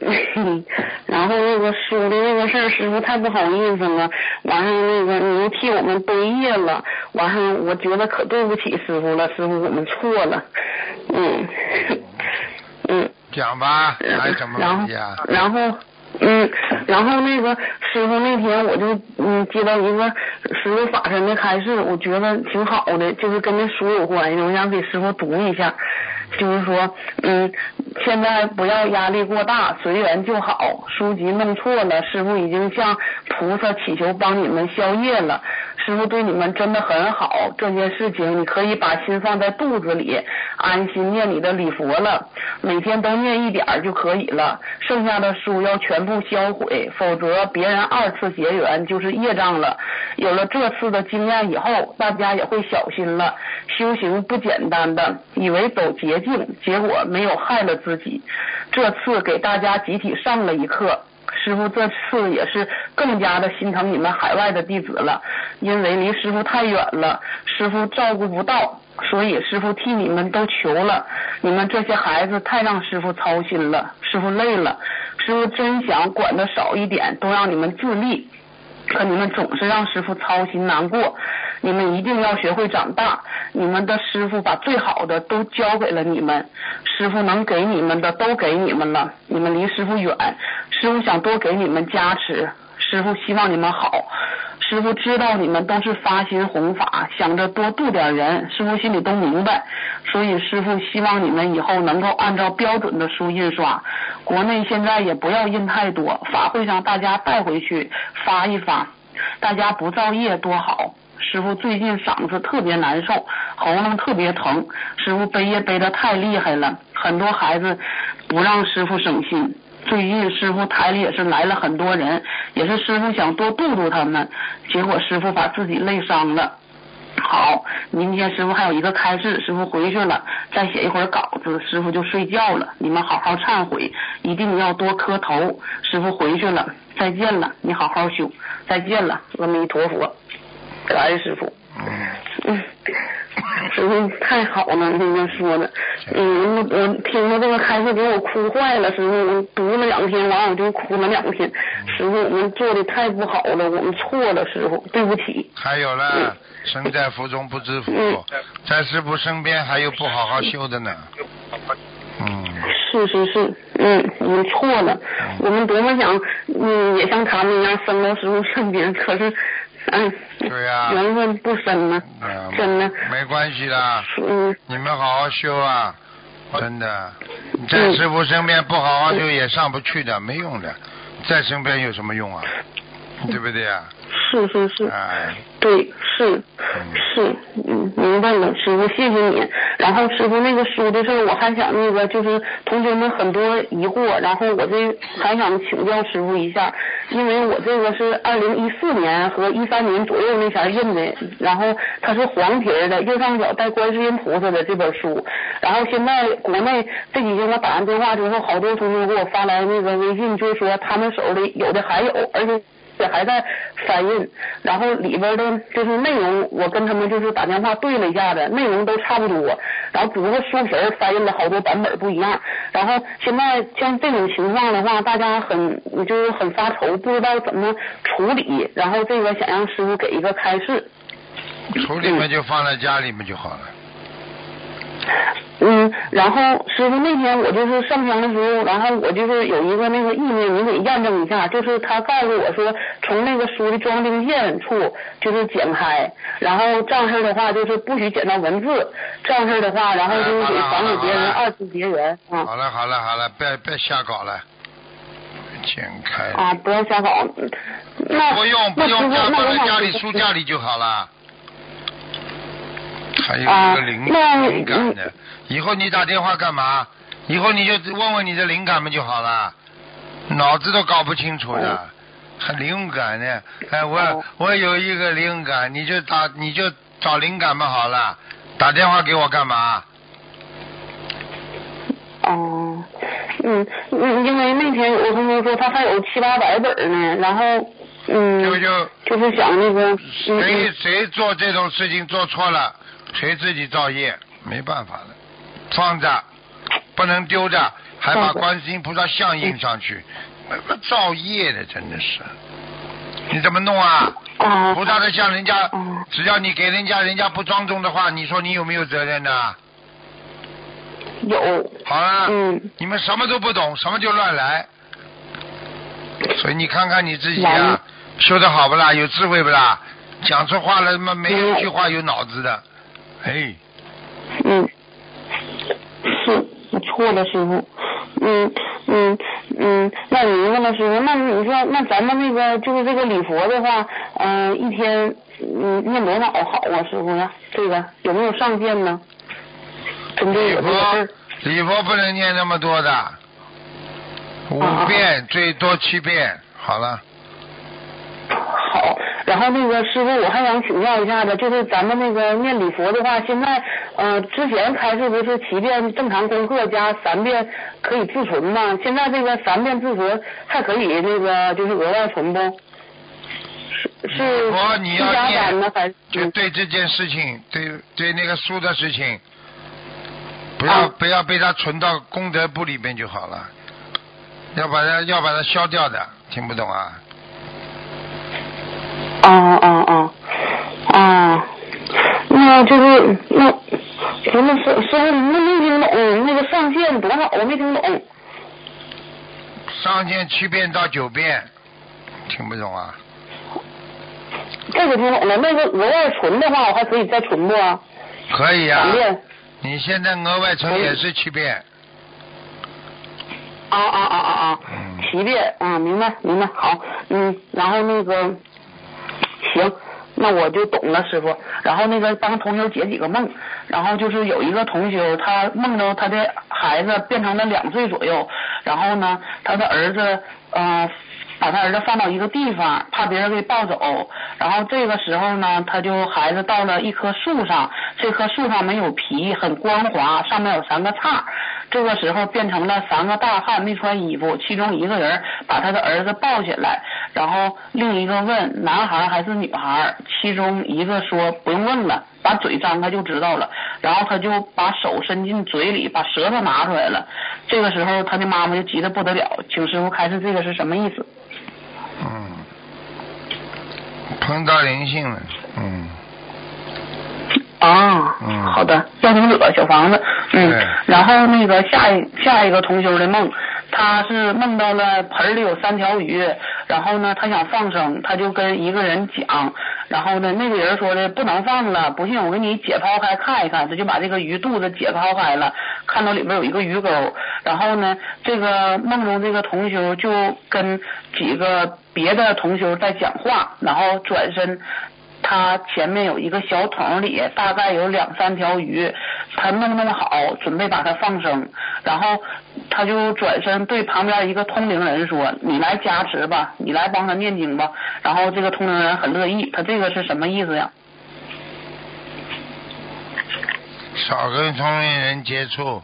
然后那个书的那个事儿，师傅太不好意思了。完了那个你又替我们背业了，完了我觉得可对不起师傅了，师傅我们错了。嗯，嗯。讲吧，还有什么然后问题啊？然后。嗯，然后那个师傅那天我就嗯接到一个师傅法身的开示，我觉得挺好的，就是跟那书有关系，我想给师傅读一下。就是说，嗯，现在不要压力过大，随缘就好。书籍弄错了，师傅已经向菩萨祈求帮你们消业了。师傅对你们真的很好，这件事情你可以把心放在肚子里，安心念你的礼佛了，每天都念一点就可以了。剩下的书要全部销毁，否则别人二次结缘就是业障了。有了这次的经验以后，大家也会小心了。修行不简单的，以为走捷径，结果没有害了自己。这次给大家集体上了一课。师傅这次也是更加的心疼你们海外的弟子了，因为离师傅太远了，师傅照顾不到，所以师傅替你们都求了。你们这些孩子太让师傅操心了，师傅累了，师傅真想管的少一点，都让你们自立。可你们总是让师傅操心难过，你们一定要学会长大。你们的师傅把最好的都交给了你们，师傅能给你们的都给你们了。你们离师傅远，师傅想多给你们加持，师傅希望你们好。师傅知道你们都是发心弘法，想着多度点人，师傅心里都明白。所以师傅希望你们以后能够按照标准的书印刷，国内现在也不要印太多，法会上大家带回去发一发，大家不造业多好。师傅最近嗓子特别难受，喉咙特别疼，师傅背也背得太厉害了，很多孩子不让师傅省心。最近师傅台里也是来了很多人，也是师傅想多度度他们，结果师傅把自己累伤了。好，明天师傅还有一个开示，师傅回去了，再写一会儿稿子，师傅就睡觉了。你们好好忏悔，一定要多磕头。师傅回去了，再见了，你好好修，再见了，阿弥陀佛，感恩师傅。嗯，师傅太好了，那个说的，嗯，我我听到这个开示给我哭坏了，师傅，我读了两天，完我就哭了两天。师傅，我们做的太不好了，我们错了，师傅，对不起。还有呢，身在福中不知福。嗯，在师傅身边还有不好好修的呢。嗯，是是是，嗯，我们错了，我们多么想，嗯，也像他们一样生到师傅身边，可是，嗯，对呀。缘分不深吗，嗯真的，没关系的，嗯，你们好好修啊，真的，你在师傅身边不好好修也上不去的，没用的，在身边有什么用啊？对不对啊？是是是，哎，对，是是，嗯，明白了，师傅，谢谢你。然后师傅那个书的事儿，我还想那个就是同学们很多疑惑，然后我这还想请教师傅一下，因为我这个是二零一四年和一三年左右那前儿印的，然后它是黄皮儿的，右上角带观世音菩萨的这本书，然后现在国内这几天我打完电话之后，好多同学给我发来那个微信，就是说他们手里有的还有，而且。也还在翻印，然后里边的就是内容，我跟他们就是打电话对了一下子，内容都差不多，然后只不过书皮儿翻印了好多版本不一样。然后现在像这种情况的话，大家很就是很发愁，不知道怎么处理，然后这个想让师傅给一个开示。处理嘛就放在家里面就好了。嗯，然后师傅那天我就是上香的时候，然后我就是有一个那个意念，你得验证一下，就是他告诉我说，从那个书的装订线处就是剪开，然后这样式儿的话就是不许剪到文字，这样式儿的话，然后就是给防止别人二次结缘啊好了好了好了，别别瞎搞了，剪开。啊，不要瞎搞。那不用不用，家那我想放在家里书架里就好了。还有一啊个灵那灵感的，以后你打电话干嘛？以后你就问问你的灵感们就好了，脑子都搞不清楚的，很灵感的。哎，我哦。我有一个灵感，你就打你就找灵感嘛好了，打电话给我干嘛？哦，嗯嗯，因为那天有个同学说他还有七八百本呢，然后嗯，就就就是想那个，嗯谁嗯谁做这种事情做错了，谁自己造业，没办法的，放着不能丢着，还把观世音菩萨像印上去，那个造业的真的是，你怎么弄啊？啊，菩萨的像人家嗯，只要你给人家人家不庄重的话，你说你有没有责任呢？有，好了，嗯，你们什么都不懂，什么就乱来，所以你看看你自己啊来，修的好不啦？有智慧不啦？讲出话来嘛，没有一句话有脑子的，哎，嗯，是我错了，师傅。嗯嗯嗯，那明白了，师傅。那你说，那咱们那个就是这个礼佛的话，嗯、一天嗯念多少好啊，师傅呀？这个有没有上限呢？针对礼我这个事佛儿。礼佛不能念那么多的，五啊遍最多七遍，好了。好，然后那个师傅，我还想请教一下子，就是咱们那个念礼佛的话，现在呃之前开示不是七遍正常功课加三遍可以自存吗？现在这个三遍自存还可以那个就是额外存不？是是你要七加三呢念还是？就对这件事情，对对那个书的事情，不要、啊不要被它存到功德簿里面就好了，要把它要把它消掉的，听不懂啊？啊啊啊啊！那就是那不是师师傅，那没听懂那个上限多少？我没听懂。上限七遍到九遍，听不懂啊？这个听懂了，那个额外存的话，我还可以再存不啊？可以啊。你现在额外存也是七遍，啊啊啊啊啊！嗯七遍啊，明白明白，好，嗯，然后那个行，那我就懂了，师傅。然后那个帮同学解几个梦，然后就是有一个同学他梦到他的孩子变成了两岁左右，然后呢，他的儿子呃把他儿子放到一个地方，怕别人给抱走。然后这个时候呢，他就孩子到了一棵树上，这棵树上没有皮，很光滑，上面有三个叉。这个时候变成了三个大汉，没穿衣服，其中一个人把他的儿子抱起来，然后另一个问男孩还是女孩，其中一个说不用问了，把嘴张开就知道了。然后他就把手伸进嘴里，把舌头拿出来了。这个时候他的妈妈就急得不得了，请师傅开示这个是什么意思？嗯，碰到灵性了，嗯，啊，嗯好的，要经者小房子，嗯，然后那个下一下一个同修的梦，他是梦到了盆里有三条鱼，然后呢，他想放生，他就跟一个人讲，然后呢，那个人说的不能放了，不信我给你解剖开看一看，他就把这个鱼肚子解剖开了，看到里面有一个鱼钩，然后呢，这个梦中这个同修就跟几个别的同修在讲话，然后转身。他前面有一个小桶里，大概有两三条鱼，他弄弄好，准备把它放生，然后他就转身对旁边一个通灵人说：“你来加持吧，你来帮他念经吧。”然后这个通灵人很乐意，他这个是什么意思呀？少跟通灵人接触，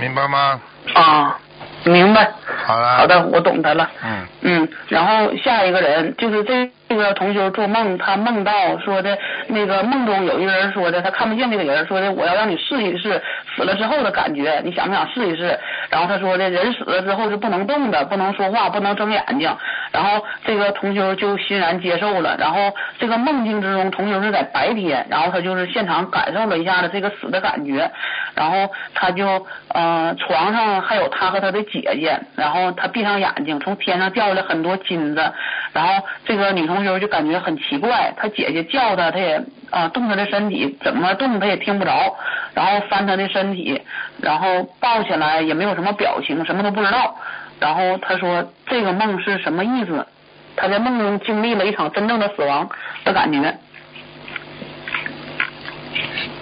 明白吗？啊，明白。好了。好的，我懂他了。嗯，嗯，然后下一个人就是这这个同学做梦，他梦到说的那个梦中有一个人说的，他看不见这个人，说的我要让你试一试死了之后的感觉，你想不想试一试？然后他说的人死了之后是不能动的，不能说话，不能睁眼睛。然后这个同学就欣然接受了。然后这个梦境之中，同学是在白天，然后他就是现场感受了一下子这个死的感觉，然后他就呃床上还有他和他的姐姐，然后他闭上眼睛，从天上掉下来很多金子，然后这个女同学就感觉很奇怪，他姐姐叫他，他也啊、动他的身体，怎么动他也听不着，然后翻他的身体，然后抱起来也没有什么表情，什么都不知道，然后他说这个梦是什么意思？他在梦中经历了一场真正的死亡的感觉。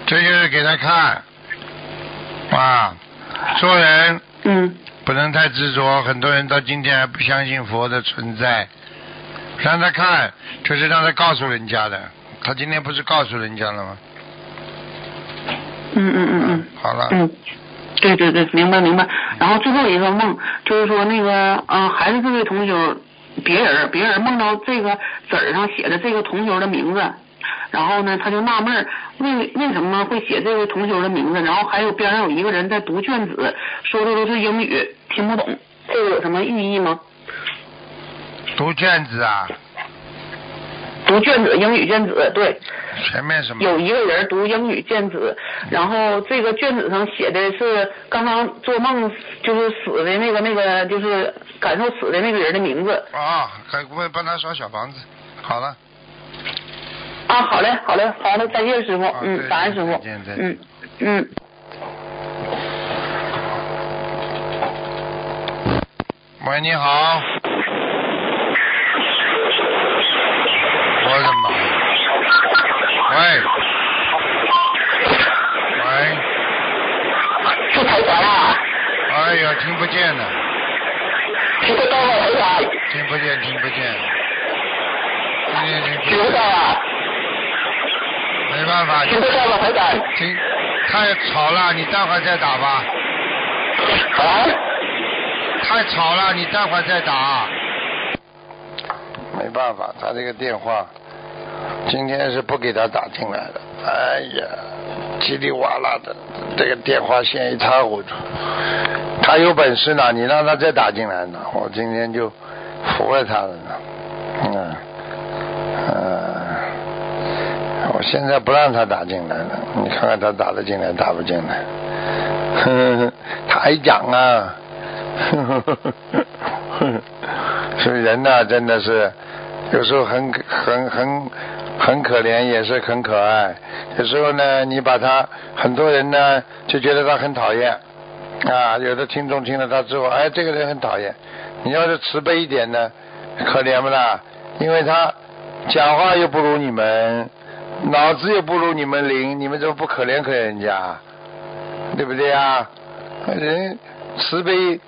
这就是给他看，啊，做人嗯不能太执着，很多人到今天还不相信佛的存在。让他看，就是让他告诉人家的。他今天不是告诉人家了吗？嗯嗯嗯嗯。好了，嗯，对对对，明白明白。然后最后一个梦就是说那个，嗯、还是这位同学别人，别人梦到这个纸儿上写的这个同学的名字，然后呢，他就纳闷，为为什么会写这位同学的名字？然后还有边上有一个人在读卷子，说的都是英语，听不懂，这个有什么寓意吗？读卷子啊，读卷子，英语卷子，对，前面什么？有一个人读英语卷子，然后这个卷子上写的是刚刚做梦就是死的那个那个就是感受死的那个人的名字。啊，还会帮他刷小房子。好了，啊，好嘞，好嘞，好嘞，再见，师傅，啊嗯，再感恩师傅嗯嗯。喂，你好。我的妈呀！喂，喂，是台长啊，哎呀，听不见了，听得到吗，台长？听不见，听不见，听见听不到，啊，没办法，听不到吗，台长？听太吵了，你待会儿再打吧。啊？太吵了，你待会儿再打。没办法，他这个电话今天是不给他打进来的。哎呀，叽里哇啦的，这个电话线一塌糊涂。他有本事呢，你让他再打进来呢，我今天就服了他了呢。嗯嗯，我现在不让他打进来了，你看看他打得进来打不进来。呵呵，台长啊，呵呵呵呵，所以人呐、真的是有时候很很很很可怜，也是很可爱。有时候呢，你把他很多人呢就觉得他很讨厌啊，有的听众听了他之后，哎，这个人很讨厌。你要是慈悲一点呢，可怜不啦？因为他讲话又不如你们，脑子又不如你们灵，你们怎么不可怜可怜人家？对不对呀？人慈悲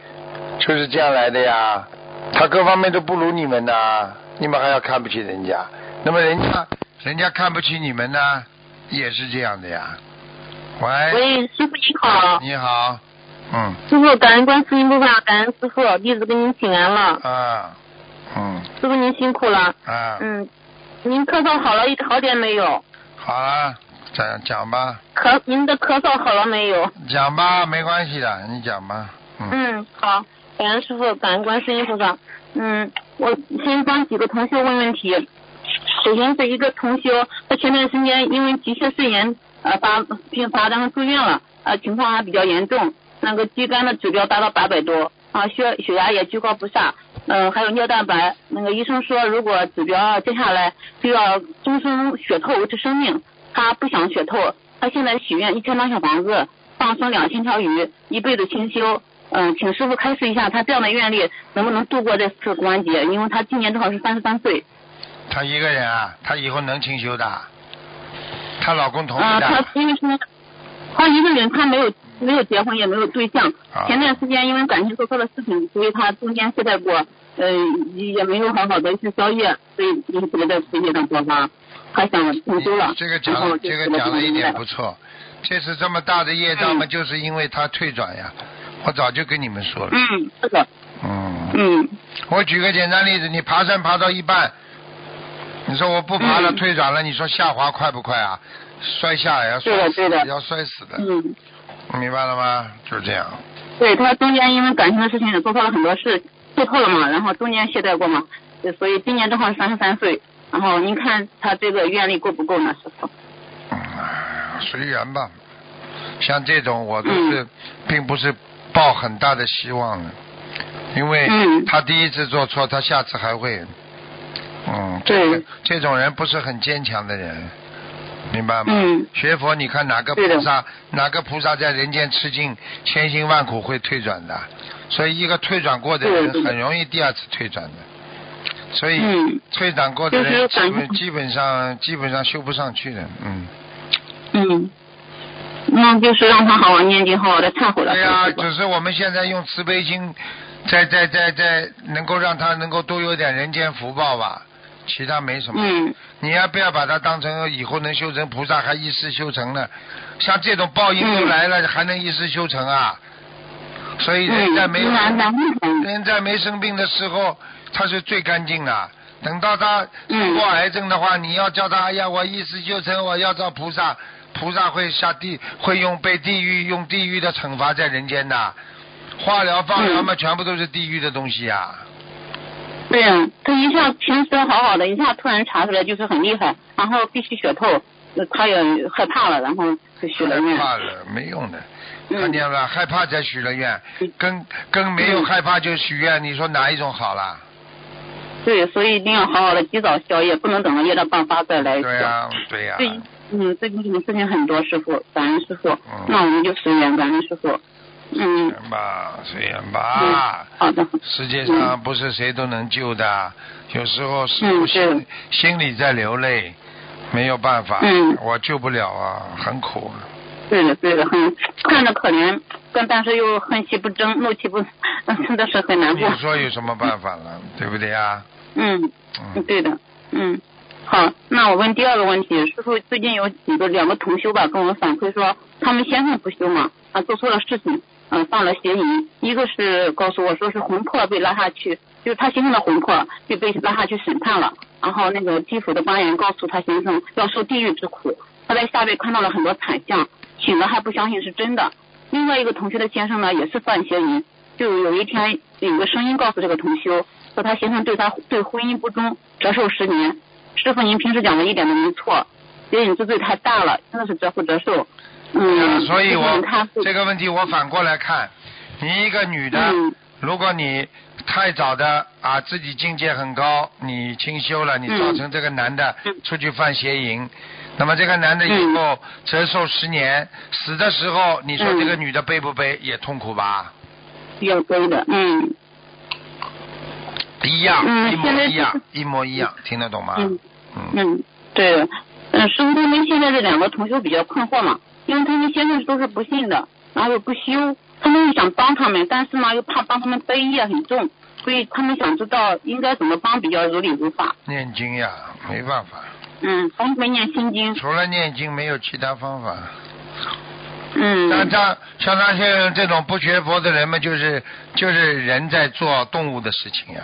就是这样来的呀，他各方面都不如你们呐，你们还要看不起人家，那么人家人家看不起你们呢，也是这样的呀。喂，喂，师傅你好，你好，嗯。师傅感恩观世音菩萨，感恩师傅，弟子给您请安了，啊，嗯。师傅您辛苦了，啊，嗯，您咳嗽好了一好点没有？好了，讲讲吧，咳，您的咳嗽好了没有？讲吧，没关系的，你讲吧，嗯。嗯，好，感恩师傅，感恩观世音菩萨。嗯，我先帮几个同学问问题。首先是一个同学，他前段时间因为急性肺炎呃发并发，然后住院了，呃情况还比较严重，那个肌酐的指标达到八百多，啊血血压也居高不下，嗯、还有尿蛋白，那个医生说如果指标接下来就要终身血透维持生命，他不想血透，他现在许愿一千张小房子，放生两千条鱼，一辈子清修。嗯，请师傅开示一下，他这样的愿力能不能度过这次关节？因为他今年正好是三十三岁。他一个人啊，他以后能清修的，她老公同意啊，的，他因为说他一个人，他没有没有结婚，也没有对象。啊前段时间因为感情做错了事情，所以他中间懈怠过，呃，也没有好好的去宵夜，所以引起了这事业上爆发。他想退修了，这个讲这个讲了一点不错，这次这么大的业障嘛，嗯就是因为他退转呀。我早就跟你们说了，嗯，是的，嗯，嗯我举个简单例子，你爬山爬到一半，你说我不爬了，嗯退转了，你说下滑快不快啊？摔下来要摔死的对的要摔死的，嗯。明白了吗？就是这样。对他中间因为感情的事情也做错了很多事，做错了嘛，然后中间懈怠过嘛，对所以今年正好是三十三岁，然后您看他这个愿力够不够呢，师傅？嗯，随缘吧。像这种我都嗯是，并不是抱很大的希望的，因为嗯他第一次做错，他下次还会。嗯，这对这种人不是很坚强的人，明白吗？嗯学佛，你看哪个菩萨，哪个菩萨在人间吃尽千辛万苦会退转的？所以一个退转过的人很容易第二次退转的。所以嗯退转过的人基本基本上基本上修不上去的，嗯。嗯，那就是让他好好念经，好好的忏悔了。对呀、只是我们现在用慈悲心，在在在在，能够让他能够多有点人间福报吧，其他没什么。嗯你要不要把它当成以后能修成菩萨，还一世修成呢？像这种报应都嗯来了，还能一世修成啊？所以人嗯，在没有？人在没生病的时候，他是最干净的。等到他生过癌症的话，你要叫他，哎呀，我一世修成，我要找菩萨，菩萨会下地，会用被地狱用地狱的惩罚在人间的。化疗、放疗嘛，全部都是地狱的东西呀。对呀、他一下平时好好的，一下突然查出来就是很厉害，然后必须血透，呃他也害怕了，然后就许了愿。害怕了，没用的。嗯看见了，害怕才许了愿，跟跟没有害怕就许愿，你说哪一种好啦？对，所以一定要好好的及早消业，不能等到业障爆发再来消。对呀、对呀、对，嗯，最近事情很多，师傅，感恩师傅。嗯那我们就随缘，感恩师傅。嗯，行吧，随缘嗯吧。好的。世界上不是谁都能救的，有时候师傅嗯对心心里在流泪，没有办法，嗯我救不了啊，很苦。对的，对的，很看着可怜，但但是又恨气不争，怒气不，真的是很难过你。说有什么办法了，对不对呀？嗯，嗯，对的，嗯。好，那我问第二个问题，师傅最近有几个两个同修吧，跟我反馈说，他们先生不修嘛，啊，做错了事情，嗯、犯了邪淫。一个是告诉我说是魂魄被拉下去，就是他先生的魂魄就被拉下去审判了，然后那个地府的官员告诉他先生要受地狱之苦。他在下辈看到了很多惨象，醒了还不相信是真的。另外一个同学的先生呢，也是犯邪淫，就有一天有个声音告诉这个同修，说他先生对他对婚姻不忠，折寿十年。师傅，您平时讲的一点都没错，邪淫之罪太大了，真的是折福折寿。嗯，所以我这个问题我反过来看，你一个女的，嗯。如果你太早的啊自己境界很高，你清修了，你嗯。造成这个男的嗯。出去犯邪淫，那么这个男的以后折寿十年，死的时候，你说嗯这个女的背不悲？也痛苦吧？比较悲的，嗯。一样，一模一样，一模一样，听得懂吗？嗯。对。的。嗯，师傅他们现在这两个同修比较困惑嘛，因为他们先生都是不信的，然后又不修，他们又想帮他们，但是呢又怕帮他们背业很重，所以他们想知道应该怎么帮比较如理如法。念经呀，没办法，嗯，从没念心经。除了念经没有其他方法。嗯。像他像他像这种不学佛的人们，就是就是人在做动物的事情呀。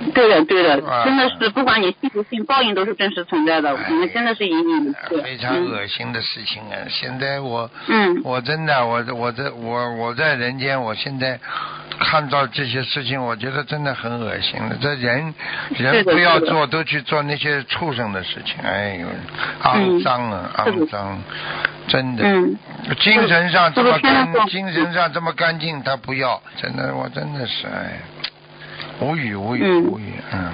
对的，对的，啊真的是不管你信不信，报应都是真实存在的。哎我们真的是以你为戒。非常恶心的事情啊！现在我，嗯我真的，我我在我我在人间，我现在看到这些事情，我觉得真的很恶心的。这人人不要做，都去做那些畜生的事情，哎呦，嗯肮脏啊，肮脏，真的。嗯精神上这么干，精神上这么干净，他不要，真的，我真的是哎，无语无语嗯无语，嗯。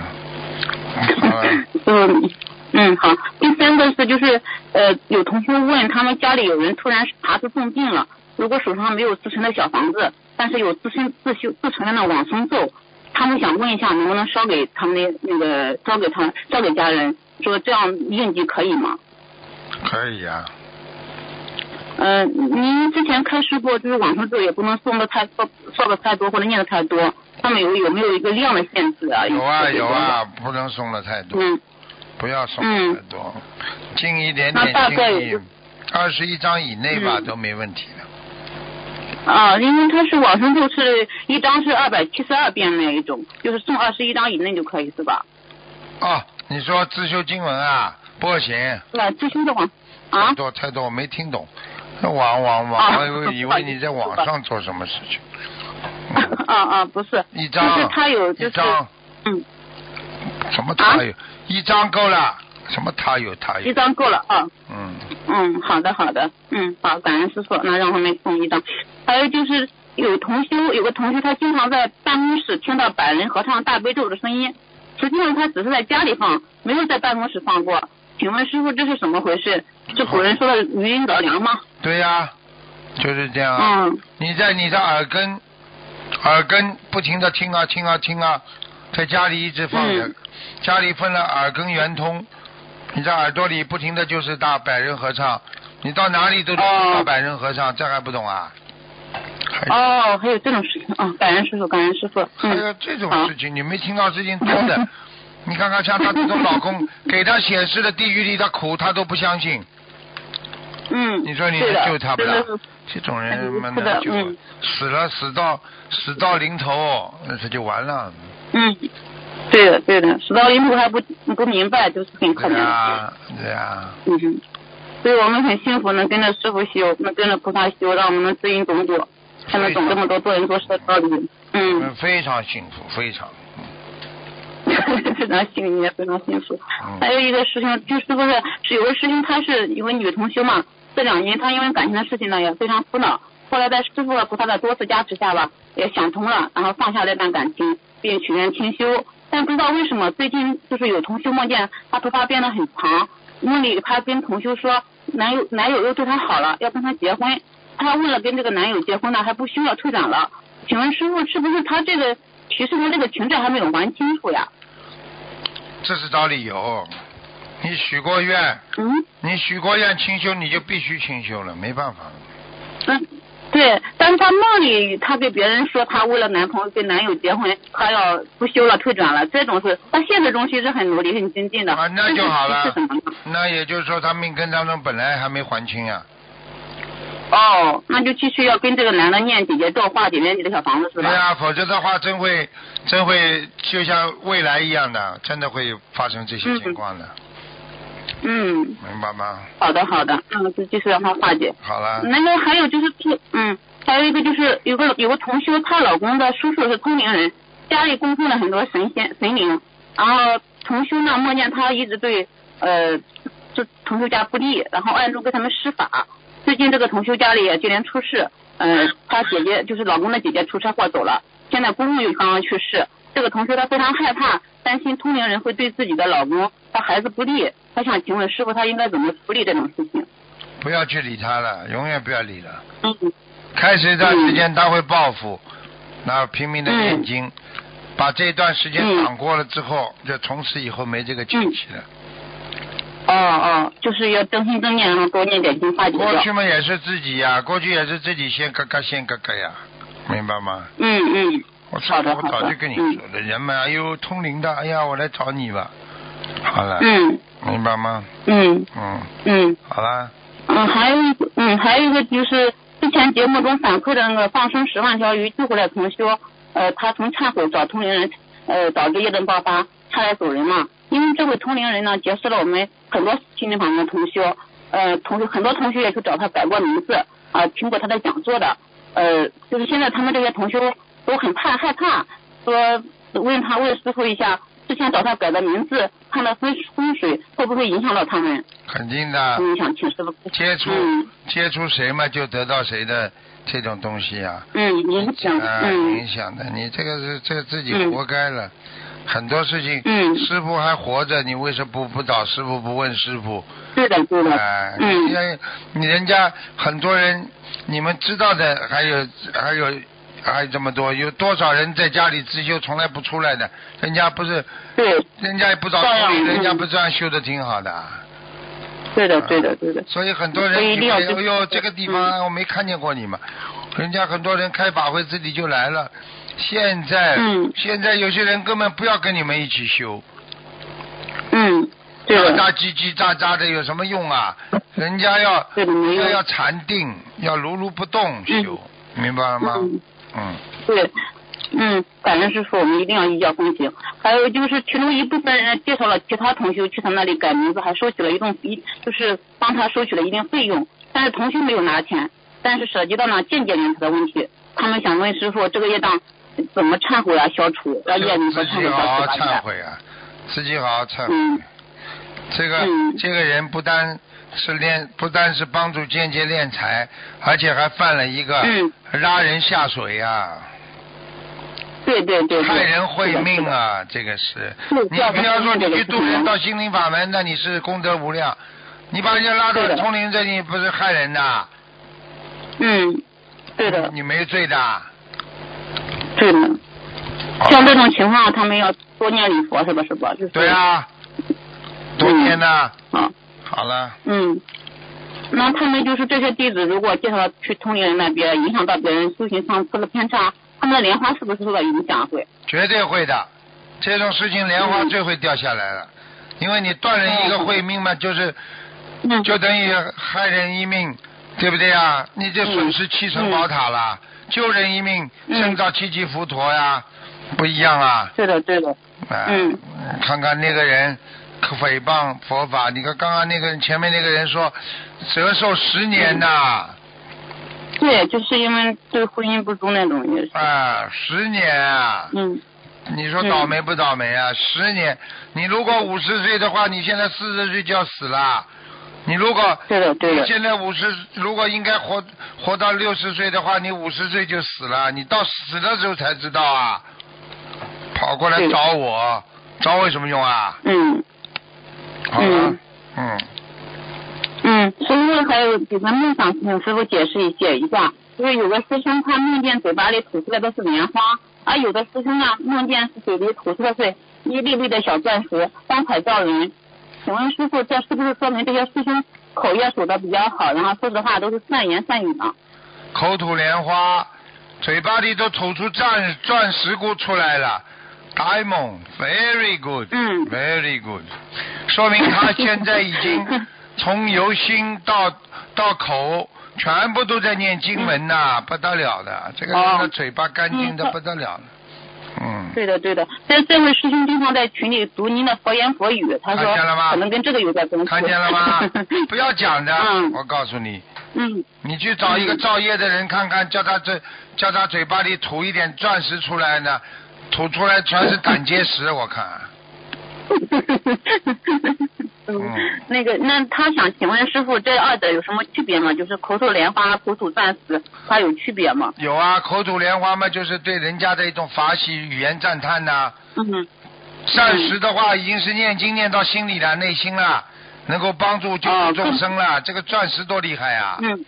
嗯 嗯，好。第三个是就是呃，有同学问他们家里有人突然查出重病了，如果手上没有自存的小房子，但是有自身自修自成的那往生咒，他们想问一下能不能烧给他们的那个烧给他烧给家人，说这样应急可以吗？可以呀、呃，您之前开示过，就是往生咒也不能送的太烧烧的太多或者念的太多，他们有有没有一个量的限制啊？有啊有啊，不能送的太多，嗯不要送的太多，尽一点点心意概，二十一张以内吧、嗯都没问题的。啊，因为它是往生咒是一张是二百七十二遍那一种，就是送二十一张以内就可以是吧？哦，你说自修经文啊，不行，是吧？自修的话啊太多太多，我没听懂。那网网网，啊我以为你在网 上做什么事情。嗯 啊啊不是，一张，就是他有就是一张，嗯什么他有？一张够了，什么他有他有？一张够了啊。嗯，嗯，好的好的，嗯好，感恩师傅，那让他们送一张。还有就是有同修，有个同学他经常在办公室听到百人合唱大悲咒的声音，实际上他只是在家里放，没有在办公室放过。请问师傅这是怎么回事？是古人说的余音绕梁吗？对呀、就是这样啊。嗯你在你的耳根，耳根不停的听啊听啊听啊，在家里一直放着，嗯家里分了耳根圆通，你在耳朵里不停的就是大百人合唱，你到哪里都听哦到百人合唱，这还不懂啊？还哦，还有这种事情啊！感恩师傅，感恩师傅。还有嗯，这种事情，你没听到事情多的。你看看像她这种老公，给她显示的地狱里的苦，她都不相信。嗯，你说你能救他不啦真的是？这种人嗯蛮是的难救，嗯死了死到死到临头，那这就完了。嗯，对的对的，死到临头还不不明白，就是很可怜。对啊，对啊，嗯哼，所以我们很幸福，能跟着师傅修，能跟着菩萨修，让我们能知音懂果，才能懂这么多做人做事的道理。嗯，嗯，非常幸福，非常。非常幸运，也非常幸福。嗯还有一个师兄，就是不是是有个师兄，他是一位女同修嘛，这两年他因为感情的事情呢也非常苦恼，后来在师傅菩萨的多次加持下吧，也想通了，然后放下这段感情，并许愿清修。但不知道为什么最近就是有同修梦见她头发变得很长，梦里她跟同修说男友男友又对她好了，要跟她结婚，她为了跟这个男友结婚呢，还不修了退转了。请问师傅是不是她这个提示的这个情债还没有还清楚呀？这是找理由。你许过愿，嗯。你许过愿清修，你就必须清修了，没办法了。嗯，对，但是她梦里她给别人说她为了男朋友跟男友结婚，她要不修了退转了，这种是她现实中其实很努力很精进的。啊，那就好了是什么呢？。那也就是说，她命根当中本来还没还清呀、哦，那就继续要跟这个男的念姐姐咒，画姐姐的小房子是吧？对啊，否则的话，真会真会就像未来一样的，真的会发生这些情况的，嗯，明白吗？好的好的，那我就继续让他化解。好了，那个还有就是，嗯，还有一个就是有个有个同修，她老公的叔叔是通灵人，家里供奉了很多神仙神灵，然后同修呢梦见他一直对呃就同修家不利，然后暗中给他们施法。最近这个同修家里也接连出事，呃，她姐姐就是老公的姐姐出车祸走了，现在公公又刚刚去世，这个同修她非常害怕，担心通灵人会对自己的老公和孩子不利，她想请问师傅，他应该怎么处理这种事情？不要去理他了，永远不要理了。嗯开始一段时间他会报复，那拼命的念经，把这段时间嗯挡过了之后，就从此以后没这个气气了。哦哦，就是要正心正念，然后多念点经化解。过去嘛也是自己呀，过去也是自己先嘎嘎先嘎嘎呀，明白吗？嗯嗯，我上次我早就跟你说了，人们哎呦通灵的，哎呀我来找你吧，好了，嗯。明白吗？嗯。嗯，嗯。好啦，嗯，还有一个嗯，还有一个就是之前节目中反馈的那个放生十万条鱼救回来同修，呃，他从忏悔找同龄人，呃，导致业障爆发，差点走人嘛。因为这位同龄人呢，结识了我们很多心灵法门的同修，呃，同学很多同学也去找他改过名字，啊、听过他的讲座的，呃，就是现在他们这些同修都很怕害怕，说问他问师傅一下，之前找他改的名字，看的风风水会不会影响到他们？肯定的，嗯，想请师傅接触嗯接触谁嘛，就得到谁的这种东西啊、嗯，影响，啊，嗯影响的，你这个是这个自己嗯活该了。很多事情，嗯师傅还活着，你为什么不不找师傅，不问师傅？对的对的，哎，嗯因为你人家很多人，你们知道的还有还有还有这么多，有多少人在家里自修从来不出来的？人家不是，对。人家也不找照样。处理，人家嗯不这样修的挺好的。对的对的对的，所以很多人哎呦，这个地方我没看见过你们，人家很多人开法会自己就来了。现在，嗯。现在有些人根本不要跟你们一起修，嗯，对的，喳喳叽叽喳喳的有什么用啊？人家要要要禅定，要如如不动修，明白了吗？嗯嗯，对。嗯，感恩师傅，我们一定要依教奉行。还有就是，其中一部分人介绍了其他同修去他那里改名字，还收取了一定一，就是帮他收取了一定费用，但是同修没有拿钱，但是涉及到呢间接连锁的问题，他们想问师傅，这个业障怎么忏悔啊、消除？要业力和自忏悔己好好？忏悔啊，自己好好忏悔。嗯这个、嗯这个人不单是练，不但是帮助间接敛财，而且还犯了一个嗯拉人下水呀、对对对对。害人会命！啊！这个是，是你不要说你去渡人到心灵法门，那你是功德无量。你把人家拉到通灵这里，不是害人的？嗯，对的，你没罪的。对的。像这种情况，他们要多念礼佛，是吧？是吧？就是。对。啊，多念呐。啊，好了，嗯。那他们就是这些弟子，如果介绍去同龄人那边，影响到别人修行上出了偏差，他们的莲花是不是受到影响？会。绝对会的。这种事情莲花嗯最会掉下来了，因为你断人一个慧命嘛，就是嗯。就等于害人一命，对不对啊？你就损失七层宝塔了，救人一命嗯胜造七级浮屠呀，不一样啊。对的对的，啊，嗯看看那个人诽谤佛法，你看刚刚那个人前面那个人说折寿十年呐，对，就是因为对婚姻不忠那种也是，啊，十年啊，嗯。你说倒霉不倒霉啊？十年，你如果五十岁的话，你现在四十岁就要死了。你如果对的对的，现在五十，如果应该活活到六十岁的话，你五十岁就死了，你到死的时候才知道啊，跑过来找我，找我有什么用啊？嗯好嗯，嗯，嗯，师傅还有几个梦想，请师傅解释一解一下。就是有个师兄他梦见嘴巴里吐出来的是莲花，而有的师兄呢梦见是嘴里吐出的是一粒粒的小钻石，光彩照人。请问师傅，这是不是说明这些师兄口业守的比较好，然后说实话都是善言善语呢？口吐莲花，嘴巴里都吐出钻钻石骨出来了。Diamond，very good，嗯，very good，说明他现在已经 从由心到到口，全部都在念经文呐、不得了的。这个人的哦嘴巴干净的嗯不得了了。嗯，对的对的，这这位师兄经常在群里读您的佛言佛语，他说可能跟这个有点关系。看见了吗？不要讲的，嗯。我告诉你，嗯。你去找一个造业的人看看，叫他这叫他嘴巴里吐一点钻石出来呢，吐出来全是胆结石，我看。嗯，那个，那他想请问师傅，这二者有什么区别吗？就是口吐莲花、口吐钻石，它有区别吗？有啊，口吐莲花嘛，就是对人家的一种法喜语言赞叹呐、嗯钻石的话，已经是念经念到心里了，内心了，能够帮助救哦助众生了。这个钻石多厉害啊！嗯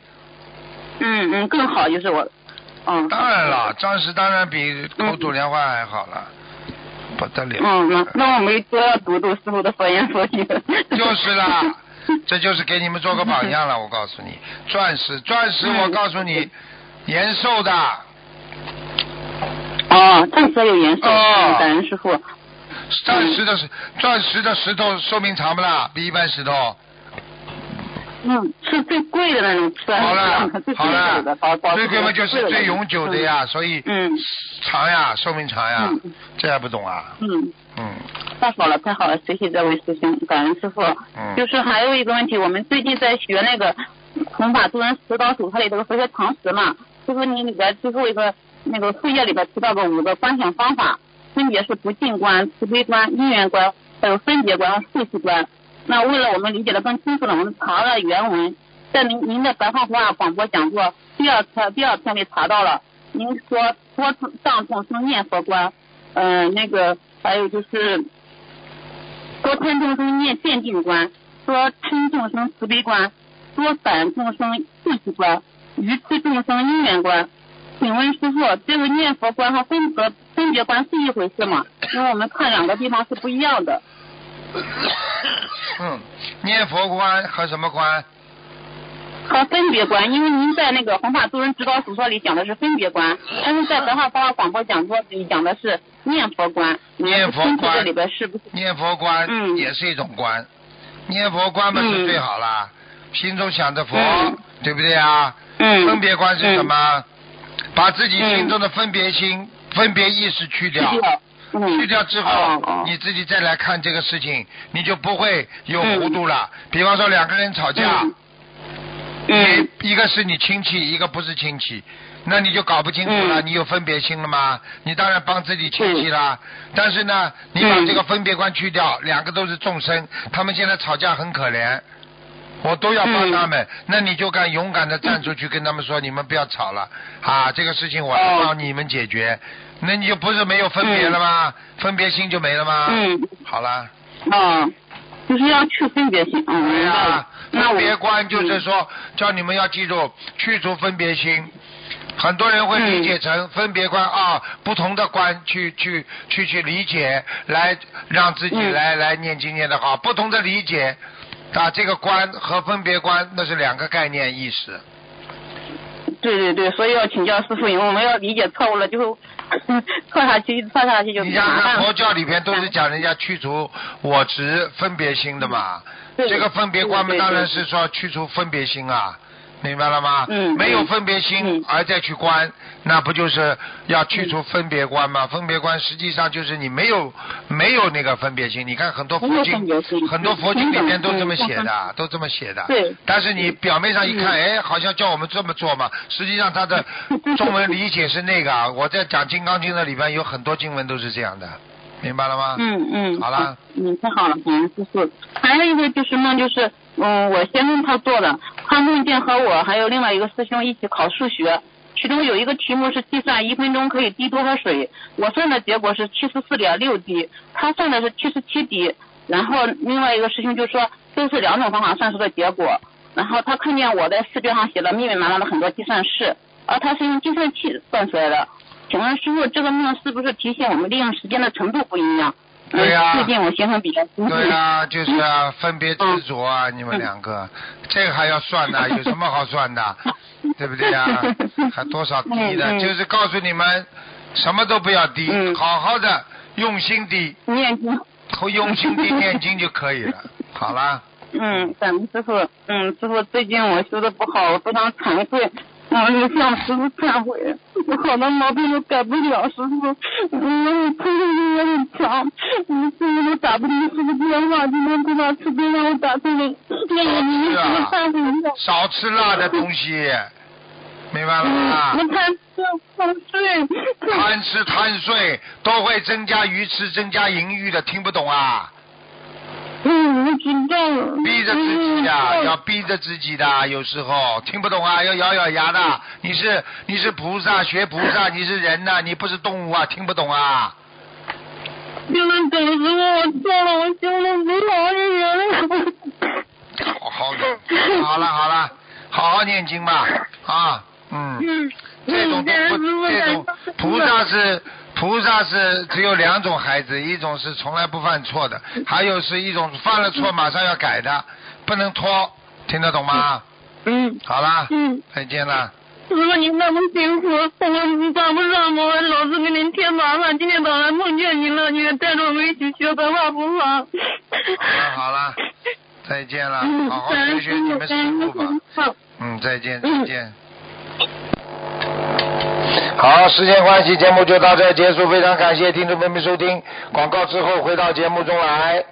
嗯嗯，更好就是我，嗯。当然了，钻石当然比口吐莲花还好了，不得了。嗯，那那我们都要读读师傅的佛言佛语。就是啦，这就是给你们做个榜样了。我告诉你，钻石，钻石，嗯我告诉你，延寿的，哦，钻石有延寿，哦感恩师傅。钻石的石，钻石的石头寿命长不啦？比一般石头。嗯，是最贵的那种钻石，好了 最好了这个嘛就是最永久的呀，所以嗯长呀，寿命长呀嗯，这还不懂啊？嗯。嗯，太好了，太好了！谢谢这位师兄，感恩师傅。嗯就是还有一个问题，我们最近在学那个弘法度人十导手册里这个佛学常识嘛，就是你里边最后一个那个副页里边提到的五个观想方法，分别是不净观、慈悲观、因缘观，还有分别观和顺序观。那为了我们理解的更清楚了，我们查了原文，在您您的白话佛法广播讲座第二册第二篇里查到了，您说多障众生念佛观，呃，那个还有就是多贪众生念见定观，多嗔众生慈悲观，多反众生顺序观，愚痴众生因缘观。请问师傅，这个念佛观和分别分别观是一回事吗？因为我们看两个地方是不一样的。嗯，念佛观和什么观？和分别观，因为您在那个弘法度人指导手册里讲的是分别观，但是在白话佛法广播讲座里讲的是念佛观。念佛观这里边是不是？念佛观嗯也是一种观，念佛观嘛是最好啦，心中想着佛嗯，对不对啊？嗯。分别观是什么？把自己心中的分别心、分别意识去掉。去掉。之后你自己再来看这个事情，你就不会有糊涂了。比方说两个人吵架，你一个是你亲戚，一个不是亲戚，那你就搞不清楚了，嗯你有分别心了吗？你当然帮自己亲戚啦。但是呢，你把嗯这个分别观去掉，两个都是众生，他们现在吵架很可怜。我都要帮他嗯们，那你就敢勇敢的站出去跟他们说，你们不要吵了啊，这个事情我帮你们解决，那你就不是没有分别了吗？分别心就没了吗？嗯。好了。啊，就是要去分别心。嗯，对明白了呀。，分别观就是说，叫你们要记住，去除分别心。很多人会理解成分别观啊，不同的观去去去去理解，来让自己嗯来来念经念的好，不同的理解啊，这个观和分别观那是两个概念意思。对对对，所以要请教师傅，因为我们要理解错误了，就 错下去，放下去就你想想看，麻烦了。佛教里边都是讲人家去除我执分别心的嘛。这个分别观嘛，对对当然是说去除分别心啊。明白了吗？嗯没有分别心嗯而再去观，那不就是要去除分别观吗？分别观实际上就是你没有没有那个分别心。你看很多佛经很多佛经里面都这么嗯写的，都这么写的。对但是你表面上一看，哎，好像叫我们这么做嘛，实际上它的 中文理解是那个啊。我在讲《金刚经》的里边有很多经文都是这样的，明白了吗？嗯嗯，好了，嗯，太好了，感恩师傅。还有一个就是梦，就是嗯，我先生他做的，他梦见和我还有另外一个师兄一起考数学，其中有一个题目是计算一分钟可以滴多少水，我算的结果是七十四点六滴，他算的是七十七滴，然后另外一个师兄就说都是两种方法算出的结果，然后他看见我在试卷上写了密密麻麻的很多计算式，而他是用计算器算出来的。请问师傅，这个梦是不是提醒我们利用时间的程度不一样？嗯对呀最近我先生比较辛苦。对啊，就是啊，分别执着啊，你们两个，这个还要算的，有什么好算的，对不对呀？还多少低的，就是告诉你们，什么都不要低，嗯好好的用心的，念经。和用心的念经就可以了。好了，嗯，感恩师傅。嗯，师傅，最近我修的不好，我非常惭愧。嗯，向师傅忏悔，我好多毛病都改不了，师傅。我控制欲也很强，嗯，现在都打不进师傅电话，今天菩萨慈悲让我打通了，愿意您师傅忏悔一下。少吃辣的东西，明白了吗？我贪吃贪睡。贪吃贪睡都会增加鱼吃、增加淫欲的，听不懂啊？嗯，我知道。逼着自己的，嗯要逼着自己的，有时候听不懂啊，要咬咬牙的。你是你是菩萨，学菩萨，你是人呐、你不是动物啊，听不懂啊？就是等师傅，我错了，我修了不好，你原谅我。好好的，好了好了，好好念经吧，啊，嗯，嗯，这种都不，这种菩萨是菩萨是只有两种孩子，一种是从来不犯错的，还有是一种犯了错马上要改的，不能拖，听得懂吗？嗯好了，嗯，再见了。师傅您那么辛苦，我帮不上我老是给您添麻烦。今天早上梦见您了，你也带着我们一起学白话佛法。好了好了，再见了，嗯，好好学学你们师傅吧。好。嗯，再见再见。好，时间关系，节目就到这结束。非常感谢听众朋友们收听，广告之后回到节目中来。